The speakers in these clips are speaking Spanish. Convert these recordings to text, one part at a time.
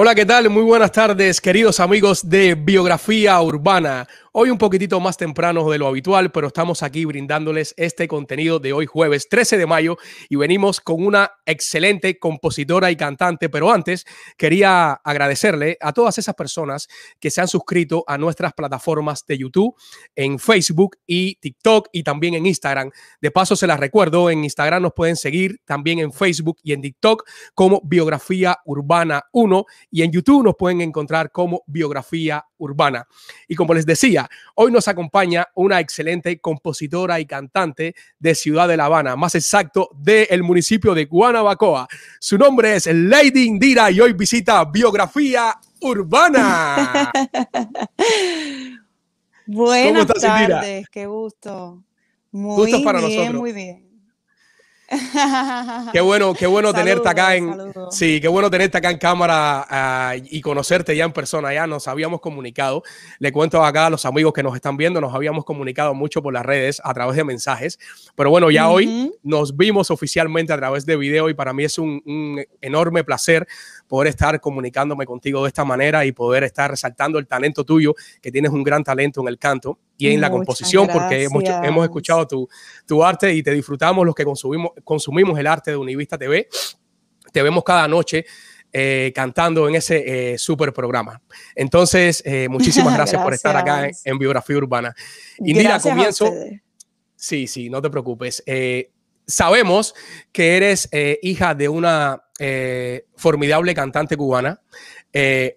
Hola, ¿qué tal? Muy buenas tardes, queridos amigos de Biografía Urbana. Hoy un poquitito más temprano de lo habitual, pero estamos aquí brindándoles este contenido de hoy jueves 13 de mayo y venimos con una excelente compositora y cantante, pero antes quería agradecerle a todas esas personas que se han suscrito a nuestras plataformas de YouTube, en Facebook y TikTok y también en Instagram. De paso se las recuerdo, en Instagram nos pueden seguir también en Facebook y en TikTok como Biografía Urbana 1 y en YouTube nos pueden encontrar como Biografía Urbana. Y como les decía, Hoy nos acompaña una excelente compositora y cantante de Ciudad de La Habana, más exacto del municipio de Guanabacoa. Su nombre es Lady Indira y hoy visita Biografía Urbana. Buenas tardes, qué gusto. Muy para bien, nosotros. muy bien. Qué bueno, qué bueno tenerte acá en sí, qué bueno tenerte acá en cámara ah, y conocerte ya en persona. Ya nos habíamos comunicado. Le cuento acá a los amigos que nos están viendo, nos habíamos comunicado mucho por las redes a través de mensajes. Pero bueno, ya hoy nos vimos oficialmente a través de video y para mí es un, un enorme placer poder estar comunicándome contigo de esta manera y poder estar resaltando el talento tuyo, que tienes un gran talento en el canto y en la composición, porque hemos, hemos escuchado tu, tu, arte y te disfrutamos los que consumimos, consumimos el arte de Univista TV. Te vemos cada noche eh, cantando en ese eh, super programa. Entonces, eh, muchísimas gracias, por estar acá en, Biografía Urbana. Y mira, comienzo. Sí, sí, no te preocupes. sabemos que eres hija de una formidable cantante cubana,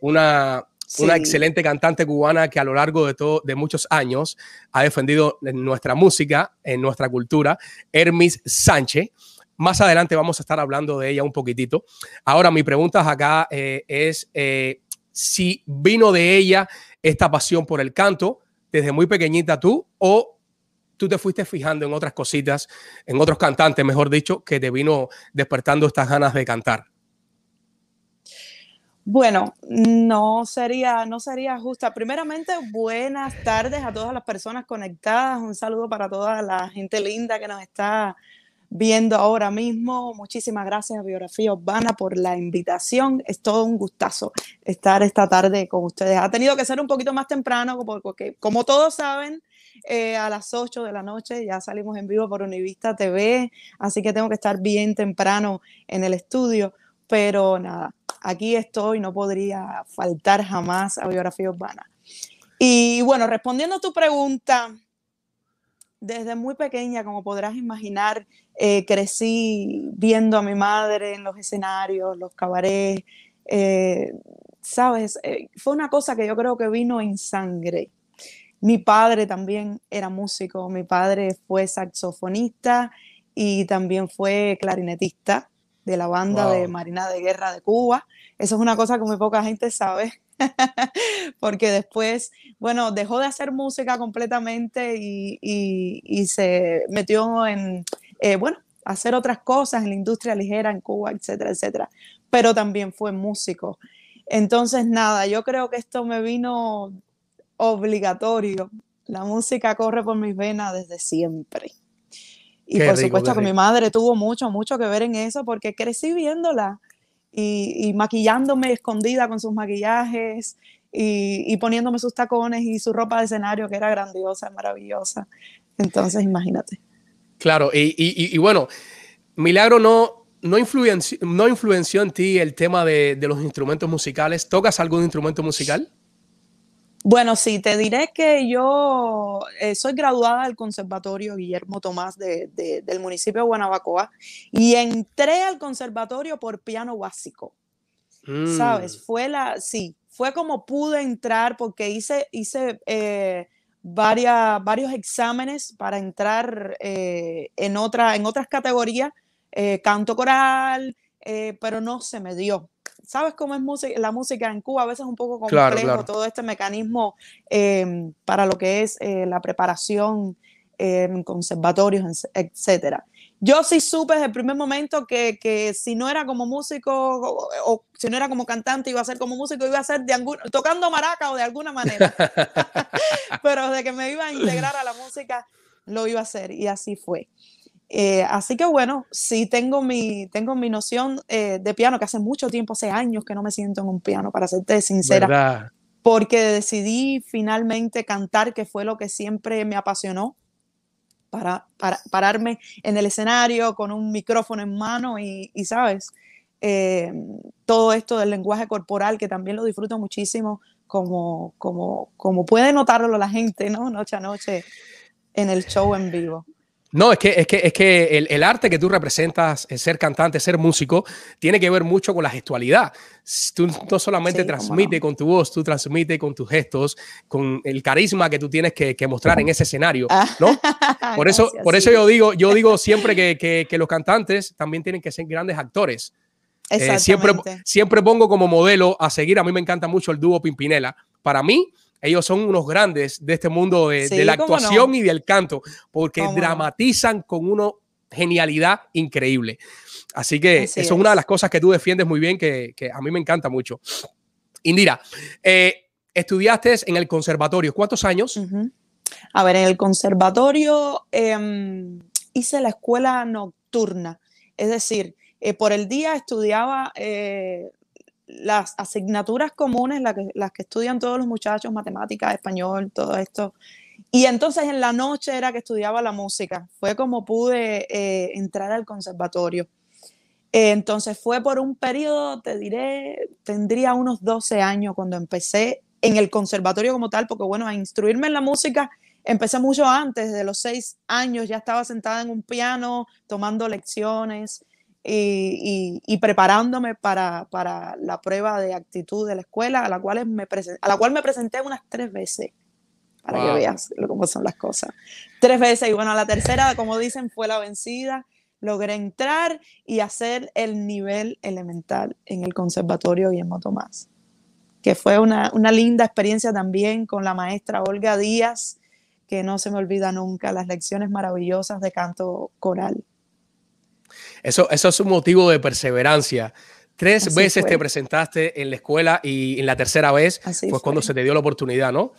una una excelente cantante cubana que a lo largo de, todo, de muchos años ha defendido nuestra música, en nuestra cultura, Hermis Sánchez. Más adelante vamos a estar hablando de ella un poquitito. Ahora, mi pregunta acá eh, es eh, si vino de ella esta pasión por el canto desde muy pequeñita tú o tú te fuiste fijando en otras cositas, en otros cantantes, mejor dicho, que te vino despertando estas ganas de cantar. Bueno, no sería, no sería justa. Primeramente, buenas tardes a todas las personas conectadas. Un saludo para toda la gente linda que nos está viendo ahora mismo. Muchísimas gracias a Biografía Urbana por la invitación. Es todo un gustazo estar esta tarde con ustedes. Ha tenido que ser un poquito más temprano porque, como todos saben, eh, a las 8 de la noche ya salimos en vivo por Univista TV, así que tengo que estar bien temprano en el estudio. Pero nada, aquí estoy, no podría faltar jamás a Biografía Urbana. Y bueno, respondiendo a tu pregunta, desde muy pequeña, como podrás imaginar, eh, crecí viendo a mi madre en los escenarios, los cabarets. Eh, Sabes, fue una cosa que yo creo que vino en sangre. Mi padre también era músico, mi padre fue saxofonista y también fue clarinetista de la banda de Marina de Guerra de Cuba. Eso es una cosa que muy poca gente sabe, porque después, bueno, dejó de hacer música completamente y, se metió en, eh, bueno, hacer otras cosas en la industria ligera en Cuba, etcétera, etcétera. Pero también fue músico. Entonces, nada, yo creo que esto me vino obligatorio. La música corre por mis venas desde siempre. Y por supuesto que mi madre tuvo mucho, mucho que ver en eso porque crecí viéndola y, maquillándome escondida con sus maquillajes y, poniéndome sus tacones y su ropa de escenario que era grandiosa, maravillosa. Entonces, imagínate. Claro, y, bueno, Milagro no, no, influenció, no influenció en ti el tema de, de los instrumentos musicales. ¿Tocas algún instrumento musical? Bueno, sí, te diré que yo eh, soy graduada del Conservatorio Guillermo Tomás del municipio de Guanabacoa y entré al conservatorio por piano básico. ¿Sabes? Mm. Fue la, sí, fue como pude entrar porque hice, hice eh, varias, varios exámenes para entrar eh, en, otra, en otras categorías, canto coral, pero no se me dio sabes cómo es música, la música en Cuba, a veces es un poco complejo todo este mecanismo em, para lo que es eh, la preparación en conservatorios, etcétera. Yo sí supe desde el primer momento que, que, si no era como músico o, si no era como cantante, iba a ser como músico, iba a ser de tocando maraca o de alguna manera. Pero de que me iba a integrar a la música, lo iba a hacer y así fue. Eh, así que bueno, sí tengo mi, tengo mi noción eh, de piano, que hace mucho tiempo, hace años que no me siento en un piano, para serte sincera. Porque decidí finalmente cantar, que fue lo que siempre me apasionó, para, para pararme en el escenario con un micrófono en mano y, ¿sabes? Eh, todo esto del lenguaje corporal, que también lo disfruto muchísimo, como, como, como puede notarlo la gente, ¿no? Noche a noche en el show en vivo. No, es que, es que, es que el, arte que tú representas, ser cantante, ser músico, tiene que ver mucho con la gestualidad. Tú no solamente transmites con tu voz, tú transmites con tus gestos, con el carisma que tú tienes que, mostrar en ese escenario, ¿no? Por eso, por eso yo digo, yo digo siempre que, los cantantes también tienen que ser grandes actores. Eh, siempre, siempre pongo como modelo a seguir. A mí me encanta mucho el dúo Pimpinela. Para mí, ellos son unos grandes de este mundo de, la actuación y del canto, porque dramatizan con una genialidad increíble. Así que eso es una de las cosas que tú defiendes muy bien, que, a mí me encanta mucho. Indira, eh, estudiaste en el conservatorio, ¿cuántos años? A ver, en el conservatorio em, hice la escuela nocturna, es decir, eh, por el día estudiaba eh, las asignaturas comunes, las que, las que estudian todos los muchachos, matemáticas, español, todo esto. Y entonces en la noche era que estudiaba la música. Fue como pude eh, entrar al conservatorio. Eh, entonces fue por un periodo, te diré, tendría unos 12 años cuando empecé en el conservatorio como tal, porque bueno, a instruirme en la música empecé mucho antes, de los seis años ya estaba sentada en un piano, tomando lecciones y, preparándome para, la prueba de actitud de la escuela, a la cual me, a la cual me presenté unas tres veces, para que veas cómo son las cosas. Tres veces, y bueno, la tercera, como dicen, fue la vencida. Logré entrar y hacer el nivel elemental en el Conservatorio Guillermo Tomás, que fue una, una linda experiencia también con la maestra Olga Díaz, que no se me olvida nunca, las lecciones maravillosas de canto coral eso, eso es un motivo de perseverancia. Tres veces te presentaste en la escuela y en la tercera vez fue, cuando se te dio la oportunidad, ¿no?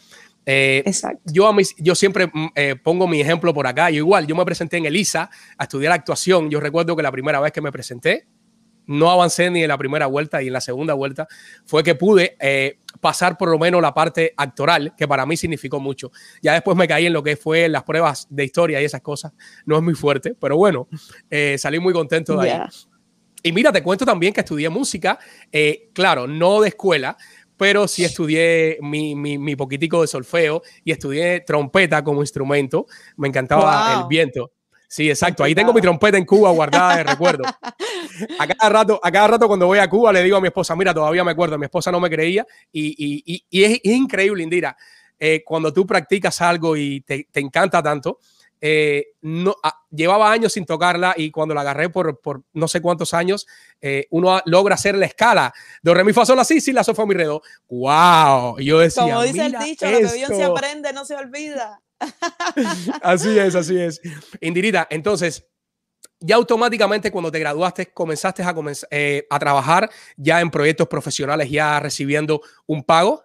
Eh, Exacto. Yo, a mis, yo siempre mm, eh, pongo mi ejemplo por acá. Yo igual, yo me presenté en ELISA a estudiar actuación. Yo recuerdo que la primera vez que me presenté, no avancé ni en la primera vuelta y en la segunda vuelta fue que pude eh, pasar por lo menos la parte actoral, que para mí significó mucho. Ya después me caí en lo que fue las pruebas de historia y esas cosas. No es muy fuerte, pero bueno, eh, salí muy contento de ahí. Y mira, te cuento también que estudié música, eh, claro, no de escuela, pero sí estudié mi, mi, poquitico de solfeo y estudié trompeta como instrumento. Me encantaba el viento. Sí, exacto. Ahí tengo mi trompeta en Cuba guardada de recuerdo. A cada, rato, a cada rato cuando voy a Cuba le digo a mi esposa, mira, todavía me acuerdo, mi esposa no me creía y, es, increíble, Indira, eh, cuando tú practicas algo y te, encanta tanto, eh, no, ah, llevaba años sin tocarla y cuando la agarré por, por no sé cuántos años, eh, uno logra hacer la escala. De re, mi, fa, sol, así, sí, la, sol, mi, re, ¡Wow! Y yo decía, Como dice el dicho, lo que bien se aprende no se olvida así es, así es. Indirita, entonces, ya automáticamente cuando te graduaste comenzaste a, eh, a trabajar ya en proyectos profesionales, ya recibiendo un pago.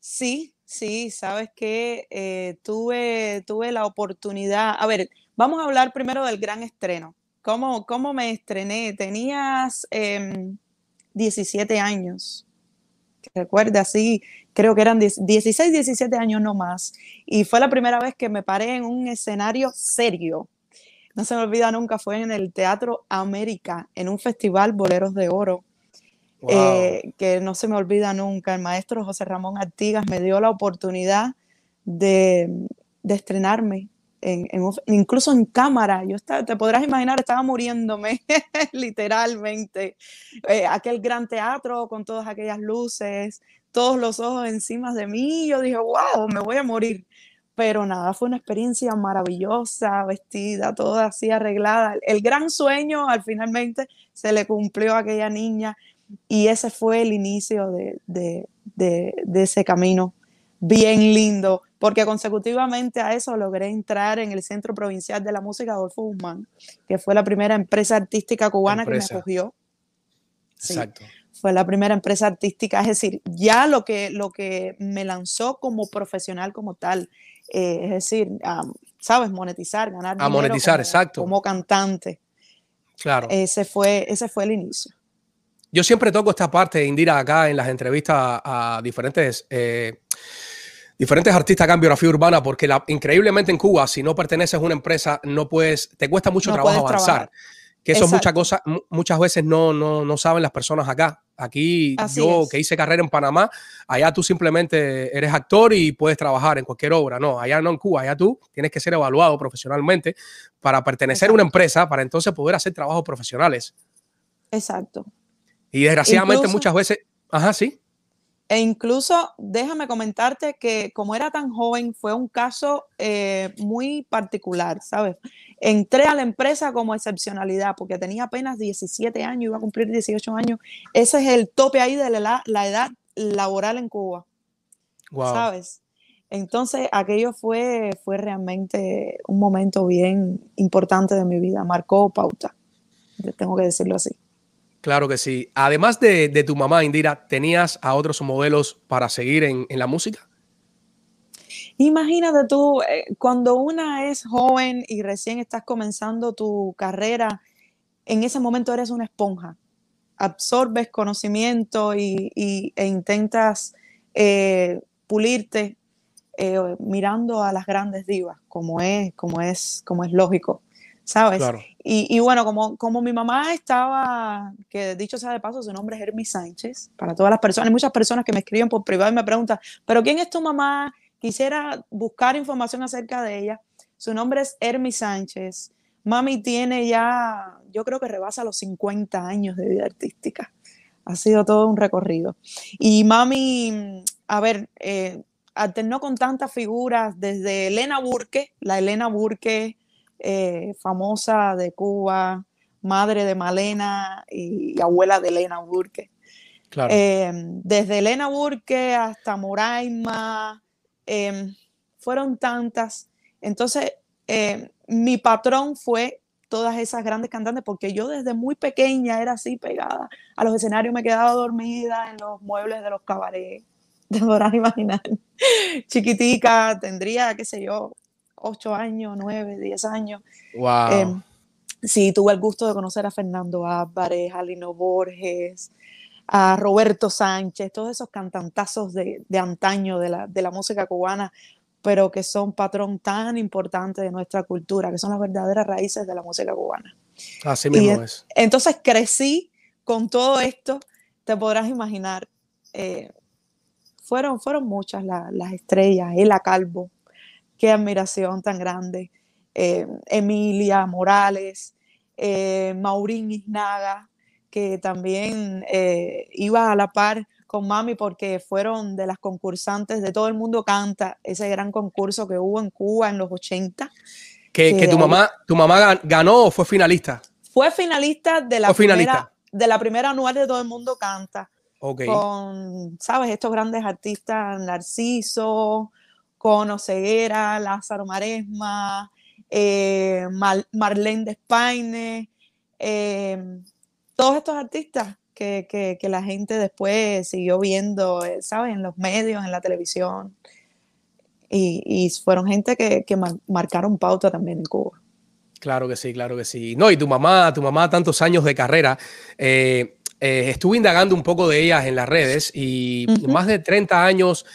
Sí, sí, sabes que eh, tuve, tuve la oportunidad. A ver, vamos a hablar primero del gran estreno. ¿Cómo, cómo me estrené? Tenías 17 em, años. Recuerda, así, creo que eran 16, 17 años no más. Y fue la primera vez que me paré en un escenario serio. No se me olvida nunca, fue en el Teatro América, en un festival Boleros de Oro. Eh, que no se me olvida nunca, el maestro José Ramón Artigas me dio la oportunidad de, de estrenarme, incluso en cámara. Yo te podrás imaginar, estaba muriéndome literalmente. Eh, aquel gran teatro con todas aquellas luces, todos los ojos encima de mí. Yo dije, wow, me voy a morir. Pero nada, fue una experiencia maravillosa, vestida, toda así arreglada. El gran sueño al finalmente se le cumplió a aquella niña y ese fue el inicio de, de, de ese camino bien lindo, porque consecutivamente a eso logré entrar en el Centro Provincial de la Música Adolfo Guzmán, que fue la primera empresa artística cubana que me acogió. Exacto fue la primera empresa artística, es decir, ya lo que, lo que me lanzó como profesional como tal, eh, es decir, ¿sabes? Monetizar, ganar A monetizar, exacto. Como cantante. Claro. Ese fue, ese fue el inicio. Yo siempre toco esta parte, Indira, acá en las entrevistas a, diferentes, eh, diferentes artistas acá en biografía urbana, porque increíblemente en Cuba, si no perteneces a una empresa, no puedes, te cuesta mucho trabajo avanzar. Que eso muchas cosas, muchas veces no, no, no, saben las personas acá. Aquí yo que hice carrera en Panamá, allá tú simplemente eres actor y puedes trabajar en cualquier obra. No, allá no en Cuba, allá tú tienes que ser evaluado profesionalmente para pertenecer a una empresa, para entonces poder hacer trabajos profesionales. Exacto. Y desgraciadamente muchas veces, ajá, sí. E incluso déjame comentarte que como era tan joven, fue un caso eh, muy particular, ¿sabes? Entré a la empresa como excepcionalidad porque tenía apenas 17 años, iba a cumplir 18 años. Ese es el tope ahí de la, edad laboral en Cuba. ¿Sabes? Entonces, aquello fue, fue realmente un momento bien importante de mi vida, marcó pauta, tengo que decirlo así. Claro que sí. Además de, tu mamá, Indira, ¿tenías a otros modelos para seguir en la música? Imagínate tú, eh, cuando una es joven y recién estás comenzando tu carrera, en ese momento eres una esponja. Absorbes conocimiento y, e intentas eh, pulirte eh, mirando a las grandes divas, como es, como es, como es lógico, ¿sabes? Y, bueno, como, como mi mamá estaba, que dicho sea de paso, su nombre es Hermes Sánchez, para todas las personas, hay muchas personas que me escriben por privado y me preguntan, ¿pero quién es tu mamá? quisiera buscar información acerca de ella. Su nombre es Hermi Sánchez. Mami tiene ya, yo creo que rebasa los 50 años de vida artística. Ha sido todo un recorrido. Y mami, a ver, eh, alternó con tantas figuras, desde Elena Burke, la Elena Burke, eh, famosa de Cuba, madre de Malena y, abuela de Elena Burke. Eh, desde Elena Burke hasta Moraima, Em, fueron tantas. Entonces, em, mi patrón fue todas esas grandes cantantes, porque yo desde muy pequeña era así pegada a los escenarios, me quedaba dormida en los muebles de los cabarets, te podrás imaginar. Chiquitica, tendría, qué sé yo, ocho años, nueve, diez años. Wow. Em, sí, tuve el gusto de conocer a Fernando Álvarez, a Lino Borges, a Roberto Sánchez, todos esos cantantazos de, antaño de la, música cubana, pero que son patrón tan importante de nuestra cultura, que son las verdaderas raíces de la música cubana. Así mismo es. Entonces crecí con todo esto, te podrás imaginar. Eh, fueron, fueron muchas las estrellas, Ela Calvo, qué admiración tan grande, eh, Emilia Morales, eh, Maurín Isnaga, que también eh, iba a la par con Mami porque fueron de las concursantes de Todo el Mundo Canta, ese gran concurso que hubo en Cuba en los 80. Que, tu, mamá, tu mamá ganó o fue finalista. Fue finalista de la, primera, de la primera anual de Todo el Mundo Canta. Con, ¿sabes? Estos grandes artistas, Narciso, Cono Ceguera, Lázaro Maresma, eh, Marlene Despaine, eh, todos estos artistas que, la gente después siguió viendo, eh, ¿sabes? En los medios, en la televisión. Y, fueron gente que, marcaron pauta también en Cuba. Claro que sí, claro que sí. No, y tu mamá, tu mamá, tantos años de carrera. Eh, eh, estuve indagando un poco de ellas en las redes y más de 30 años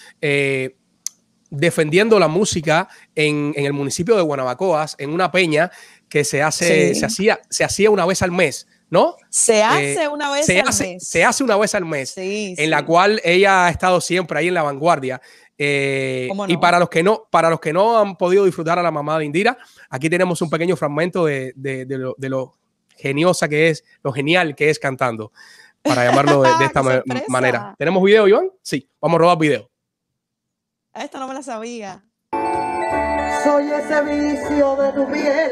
defendiendo la música en, el municipio de Guanabacoas, en una peña que se, hace, se, hacía, se hacía una vez al mes. ¿no? Se eh, hace una vez al mes. Se hace una vez al mes, en la cual ella ha estado siempre ahí en la vanguardia. Eh, y para los, que no, para los que no han podido disfrutar a la mamá de Indira, aquí tenemos un pequeño fragmento de, lo, geniosa que es, lo genial que es cantando, para llamarlo de, esta manera. ¿Tenemos video, Iván? Sí, vamos a robar video. Esta no me la sabía. Soy ese vicio de tu piel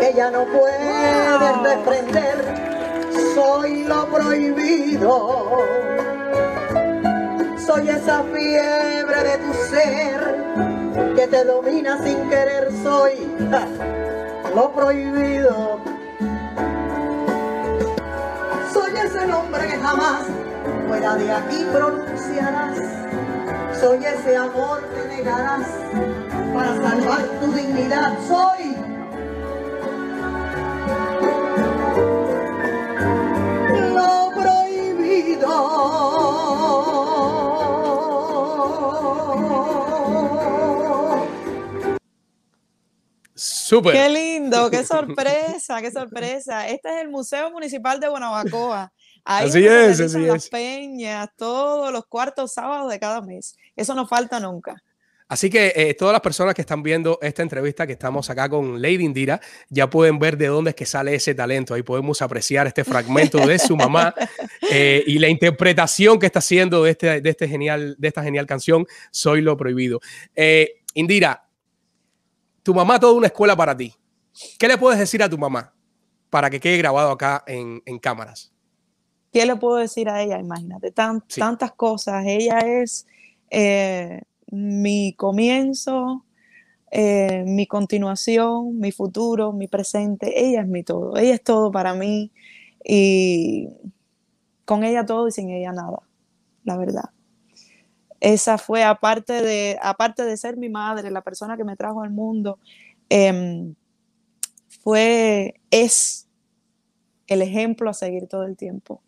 que ya no puedes desprender. Soy lo prohibido. Soy esa fiebre de tu ser que te domina sin querer. Soy lo prohibido. Soy ese nombre que jamás fuera de aquí pronunciarás. Soy ese amor que negarás para salvar tu dignidad. Soy lo prohibido. Súper. Qué lindo, qué sorpresa, qué sorpresa. Este es el Museo Municipal de Guanabacoa. Ahí Así es, así las es. peñas, todos los cuartos sábados de cada mes. Eso no falta nunca. Así que eh, todas las personas que están viendo esta entrevista que estamos acá con Lady Indira ya pueden ver de dónde es que sale ese talento. Ahí podemos apreciar este fragmento de su mamá eh, y la interpretación que está haciendo de, este, de, este genial, de esta genial canción, Soy lo prohibido. Eh, Indira, tu mamá toda una escuela para ti. ¿Qué le puedes decir a tu mamá para que quede grabado acá en, en cámaras? ¿Qué le puedo decir a ella? Imagínate, tan, Sí. tantas cosas. Ella es eh, mi comienzo, eh, mi continuación, mi futuro, mi presente. Ella es mi todo. Ella es todo para mí. Y con ella todo y sin ella nada, la verdad. Esa fue, aparte de, aparte de ser mi madre, la persona que me trajo al mundo, em, fue, es el ejemplo a seguir todo el tiempo,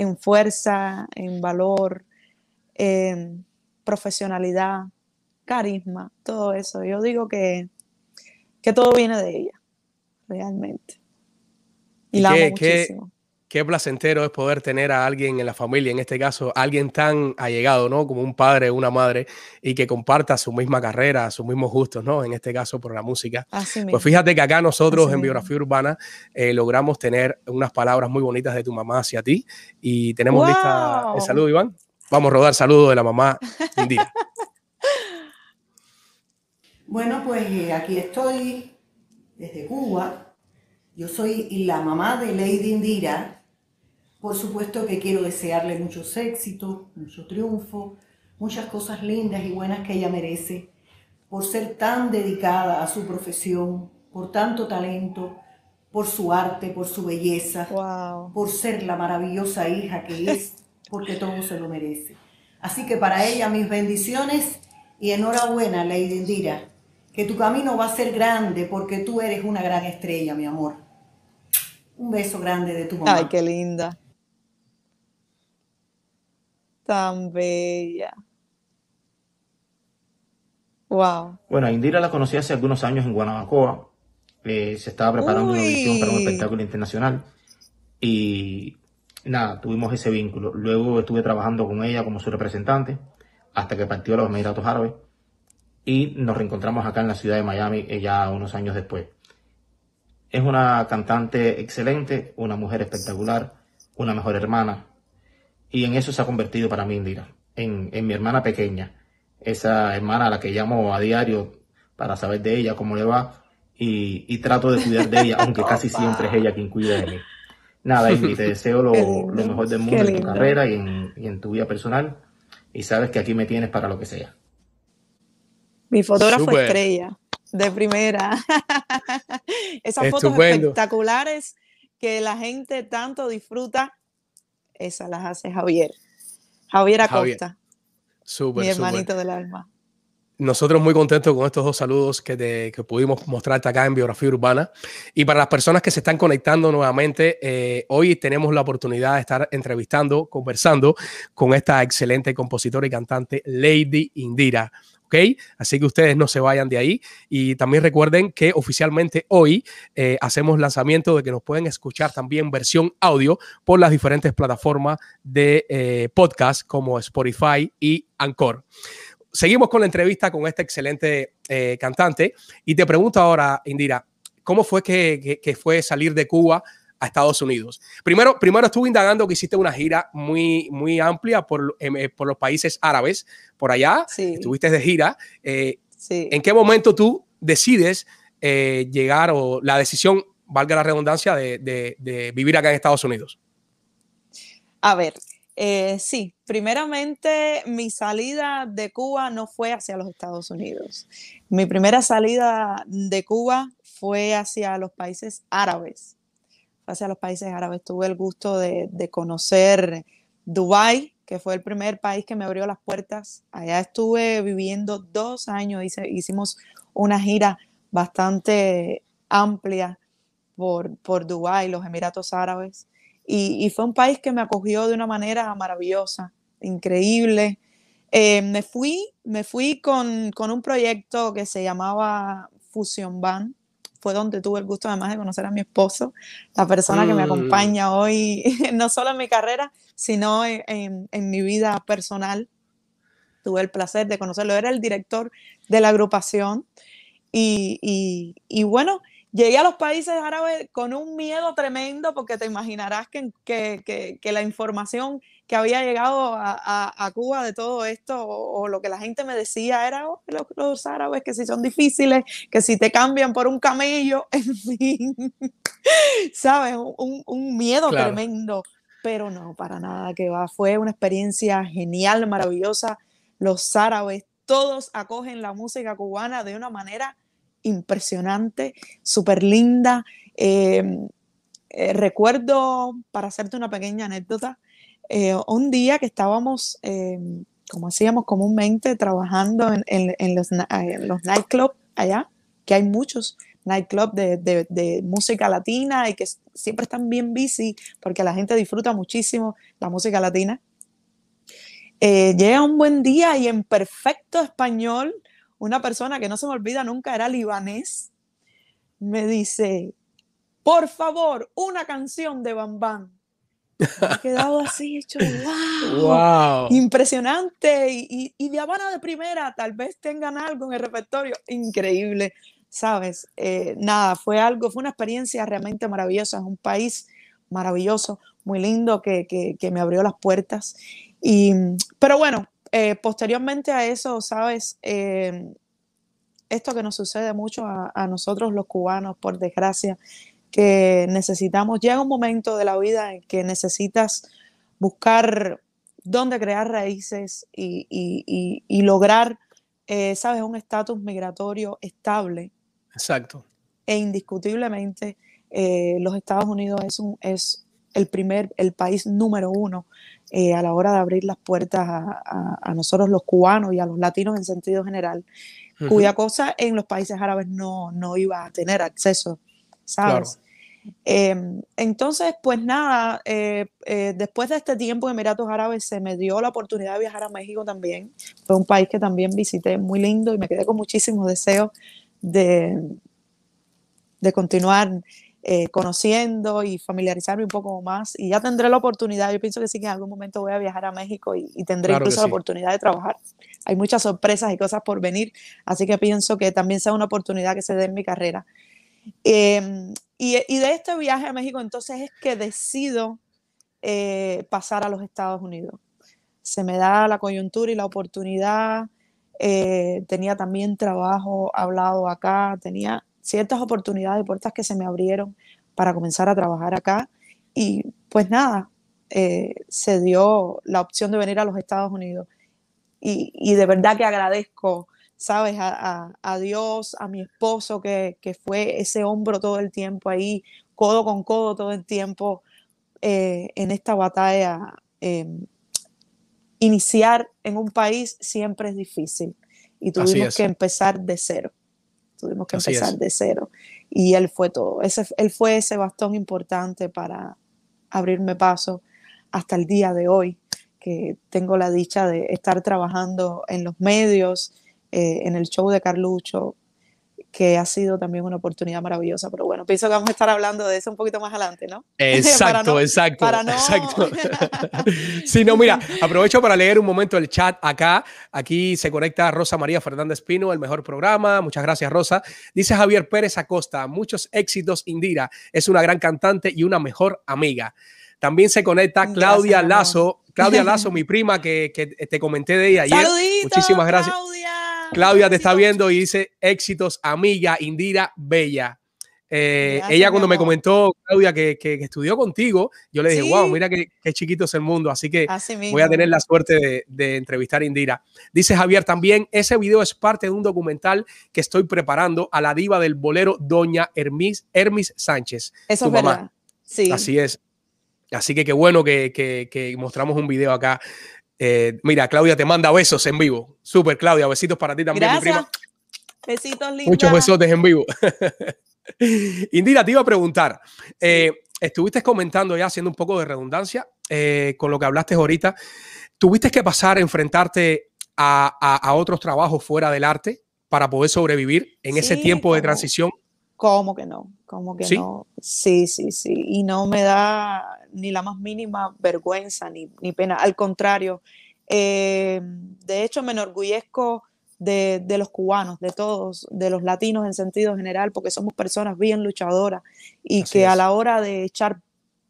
en fuerza, en valor, en profesionalidad, carisma, todo eso. Yo digo que, que todo viene de ella, realmente. Y, ¿Y la qué- amo muchísimo. Qué placentero es poder tener a alguien en la familia, en este caso, alguien tan allegado, ¿no? Como un padre o una madre, y que comparta su misma carrera, sus mismos gustos, ¿no? En este caso, por la música. Así. Pues fíjate que acá nosotros Así en mismo. Biografía Urbana eh, logramos tener unas palabras muy bonitas de tu mamá hacia ti y tenemos lista el saludo, Iván. Vamos a rodar saludo de la mamá Indira. Bueno, pues eh, aquí estoy desde Cuba. Yo soy la mamá de Lady Indira. Por supuesto que quiero desearle muchos éxitos, mucho triunfo, muchas cosas lindas y buenas que ella merece por ser tan dedicada a su profesión, por tanto talento, por su arte, por su belleza Wow. por ser la maravillosa hija que es, porque todo se lo merece. Así que para ella mis bendiciones y enhorabuena, Lady Indira, que tu camino va a ser grande porque tú eres una gran estrella, mi amor. Un beso grande de tu mamá. Ay, qué linda. Tan bella. Wow. Bueno, a Indira la conocí hace algunos años en Guanabacoa. Eh, se estaba preparando una audición para un espectáculo internacional. Y nada, tuvimos ese vínculo. Luego estuve trabajando con ella como su representante hasta que partió a los Emiratos Árabes. Y nos reencontramos acá en la ciudad de Miami eh, ya unos años después. Es una cantante excelente, una mujer espectacular, una mejor hermana. Y en eso se ha convertido para mí Indira, en, en mi hermana pequeña esa hermana a la que llamo a diario para saber de ella, cómo le va, y, y trato de cuidar de ella, aunque casi siempre es ella quien cuida de mí. Nada, Ingrid, te deseo lo, lo mejor del mundo en tu carrera y en, y en tu vida personal, y sabes que aquí me tienes para lo que sea. Mi fotógrafo Súper. estrella, de primera. Esas fotos Estupendo. espectaculares que la gente tanto disfruta, esas las hace Javier. Javier Javier, Acosta, Súper, mi súper. hermanito del alma. Nosotros muy contentos con estos dos saludos que, te- que pudimos mostrarte acá en Biografía Urbana. Y para las personas que se están conectando nuevamente, eh, hoy tenemos la oportunidad de estar entrevistando, conversando con esta excelente compositora y cantante Lady Indira. ¿Ok? Así que ustedes no se vayan de ahí. Y también recuerden que oficialmente hoy eh, hacemos lanzamiento de que nos pueden escuchar también versión audio por las diferentes plataformas de eh, podcast como Spotify y Anchor seguimos con la entrevista con esta excelente eh, cantante y te pregunto ahora, Indira, ¿cómo fue que fue salir de Cuba a Estados Unidos? Primero, primero estuve indagando que hiciste una gira muy, muy amplia por, em, eh, por los países árabes, por allá, Sí, estuviste de gira. Eh, sí. ¿En qué momento tú decides eh, llegar o la decisión, valga la redundancia, de, de- de vivir acá en Estados Unidos? A ver, eh, sí, primeramente mi salida de Cuba no fue hacia los Estados Unidos. Mi primera salida de Cuba fue hacia los países árabes. Hacia los países árabes. Tuve el gusto de, de conocer Dubái, que fue el primer país que me abrió las puertas. Allá estuve viviendo dos años, hice, hicimos una gira bastante amplia por, por Dubái, los Emiratos Árabes, y, fue un país que me acogió de una manera maravillosa, increíble. Eh, me fui, me fui con, con, un proyecto que se llamaba Fusion Band, fue donde tuve el gusto además de conocer a mi esposo, la persona que me mm. acompaña hoy, no solo en mi carrera, sino en, en, mi vida personal. Tuve el placer de conocerlo, era el director de la agrupación y, y, y bueno, llegué a los países árabes con un miedo tremendo porque te imaginarás que, que, que la información que había llegado a, Cuba de todo esto, o, lo que la gente me decía era oh, los, árabes que si son difíciles, que si te cambian por un camello, en fin, ¿sabes? Un, miedo tremendo, pero no, para nada que va. Fue una experiencia genial, maravillosa. Los árabes, todos acogen la música cubana de una manera impresionante, súper linda. Eh, eh, recuerdo, para hacerte una pequeña anécdota, eh, un día que estábamos, eh, como hacíamos comúnmente, trabajando en, los, los nightclubs allá, que hay muchos nightclubs de, música latina y que siempre están bien busy porque la gente disfruta muchísimo la música latina. Eh, llega un buen día y en perfecto español, una persona que no se me olvida nunca, era libanés, me dice, por favor, una canción de He quedado así, hecho, wow, impresionante. Y, y, de Habana de primera, tal vez tengan algo en el repertorio, increíble, ¿sabes? Eh, nada, fue algo, fue una experiencia realmente maravillosa, es un país maravilloso, muy lindo, que, que, me abrió las puertas. Y, pero bueno, eh, posteriormente a eso, ¿sabes? Eh, esto que nos sucede mucho a, a nosotros los cubanos, por desgracia, que necesitamos, llega un momento de la vida en que necesitas buscar dónde crear raíces y, lograr, eh, sabes, un estatus migratorio estable. Exacto. E indiscutiblemente eh, los Estados Unidos es, un, es el primer, el país número uno eh, a la hora de abrir las puertas a, nosotros los cubanos y a los latinos en sentido general, cuya cosa en los países árabes no, no iba a tener acceso ¿sabes? Em, entonces, pues nada, eh, eh, después de este tiempo en Emiratos Árabes se me dio la oportunidad de viajar a México también. Fue un país que también visité muy lindo y me quedé con muchísimos deseos de, de continuar eh, conociendo y familiarizarme un poco más. Y ya tendré la oportunidad, yo pienso que sí que en algún momento voy a viajar a México y, tendré incluso la oportunidad de trabajar. Hay muchas sorpresas y cosas por venir, así que pienso que también sea una oportunidad que se dé en mi carrera Em, y, de este viaje a México, entonces es que decido eh, pasar a los Estados Unidos. Se me da la coyuntura y la oportunidad. Eh, tenía también trabajo hablado acá, tenía ciertas oportunidades y puertas que se me abrieron para comenzar a trabajar acá. Y pues nada, eh, se dio la opción de venir a los Estados Unidos. Y, y de verdad que agradezco sabes, a, Dios, a mi esposo, que, fue ese hombro todo el tiempo ahí, codo con codo todo el tiempo eh, en esta batalla. Em, iniciar en un país siempre es difícil y tuvimos que empezar de cero. Tuvimos que empezar de cero. Y él fue todo. Ese, él fue ese bastón importante para abrirme paso hasta el día de hoy, que tengo la dicha de estar trabajando en los medios, eh, en el show de Carlucho, que ha sido también una oportunidad maravillosa. Pero bueno, pienso que vamos a estar hablando de eso un poquito más adelante, ¿no? Exacto, exacto. Exacto. sí, no, mira, aprovecho para leer un momento el chat acá. Aquí se conecta Rosa María Fernández Pino, el mejor programa. Muchas gracias, Rosa. Dice Javier Pérez Acosta, muchos éxitos, Indira. Es una gran cantante y una mejor amiga. También se conecta Claudia Lazo, Claudia Lazo, mi prima que, que, te comenté de ella ayer. Muchísimas gracias. Claudia te está viendo y dice éxitos, amiga Indira Bella. Eh, ella cuando me comentó, Claudia, que, que, estudió contigo, yo le dije, wow, mira qué, chiquito es el mundo, así que voy a tener la suerte de, de, entrevistar a Indira. Dice Javier también, ese video es parte de un documental que estoy preparando a la diva del bolero, doña Hermis, Hermis Sánchez. Eso es verdad. Sí. Así es. Así que qué bueno que, que, que mostramos un video acá Eh, mira, Claudia te manda besos en vivo. Súper, Claudia. Besitos para ti también, mi prima. Besitos lindos. Muchos besotes en vivo. Indira, te iba a preguntar. Eh, estuviste comentando ya, haciendo un poco de redundancia eh, con lo que hablaste ahorita. ¿Tuviste que pasar a enfrentarte a, otros trabajos fuera del arte para poder sobrevivir en ese tiempo de transición? ¿Cómo que no? ¿Cómo que no? Sí, sí, sí. Y no me da ni la más mínima vergüenza ni, pena. Al contrario, eh, de hecho me enorgullezco de, los cubanos, de todos, de los latinos en sentido general, porque somos personas bien luchadoras y que a la hora de echar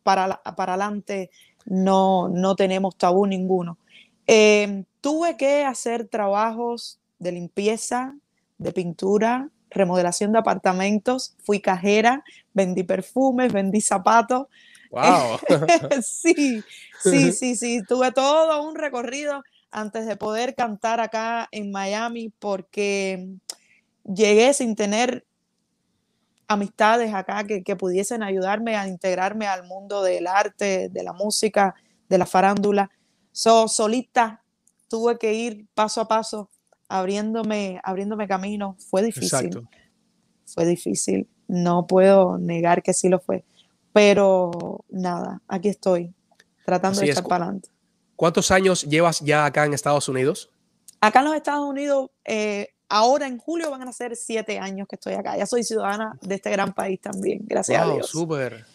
para, para adelante no, no tenemos tabú ninguno. Eh, tuve que hacer trabajos de limpieza, de pintura, remodelación de apartamentos, fui cajera, vendí perfumes, vendí zapatos. ¡Wow! sí, sí, sí, sí, tuve todo un recorrido antes de poder cantar acá en Miami porque llegué sin tener amistades acá que, pudiesen ayudarme a integrarme al mundo del arte, de la música, de la farándula. So, solita tuve que ir paso a paso abriéndome, abriéndome camino. Fue difícil. Fue difícil. No puedo negar que sí lo fue. Pero nada, aquí estoy, tratando de estar para adelante. ¿Cuántos años llevas ya acá en Estados Unidos? Acá en los Estados Unidos, eh, ahora en julio van a ser siete años que estoy acá. Ya soy ciudadana de este gran país también, gracias a Dios. súper.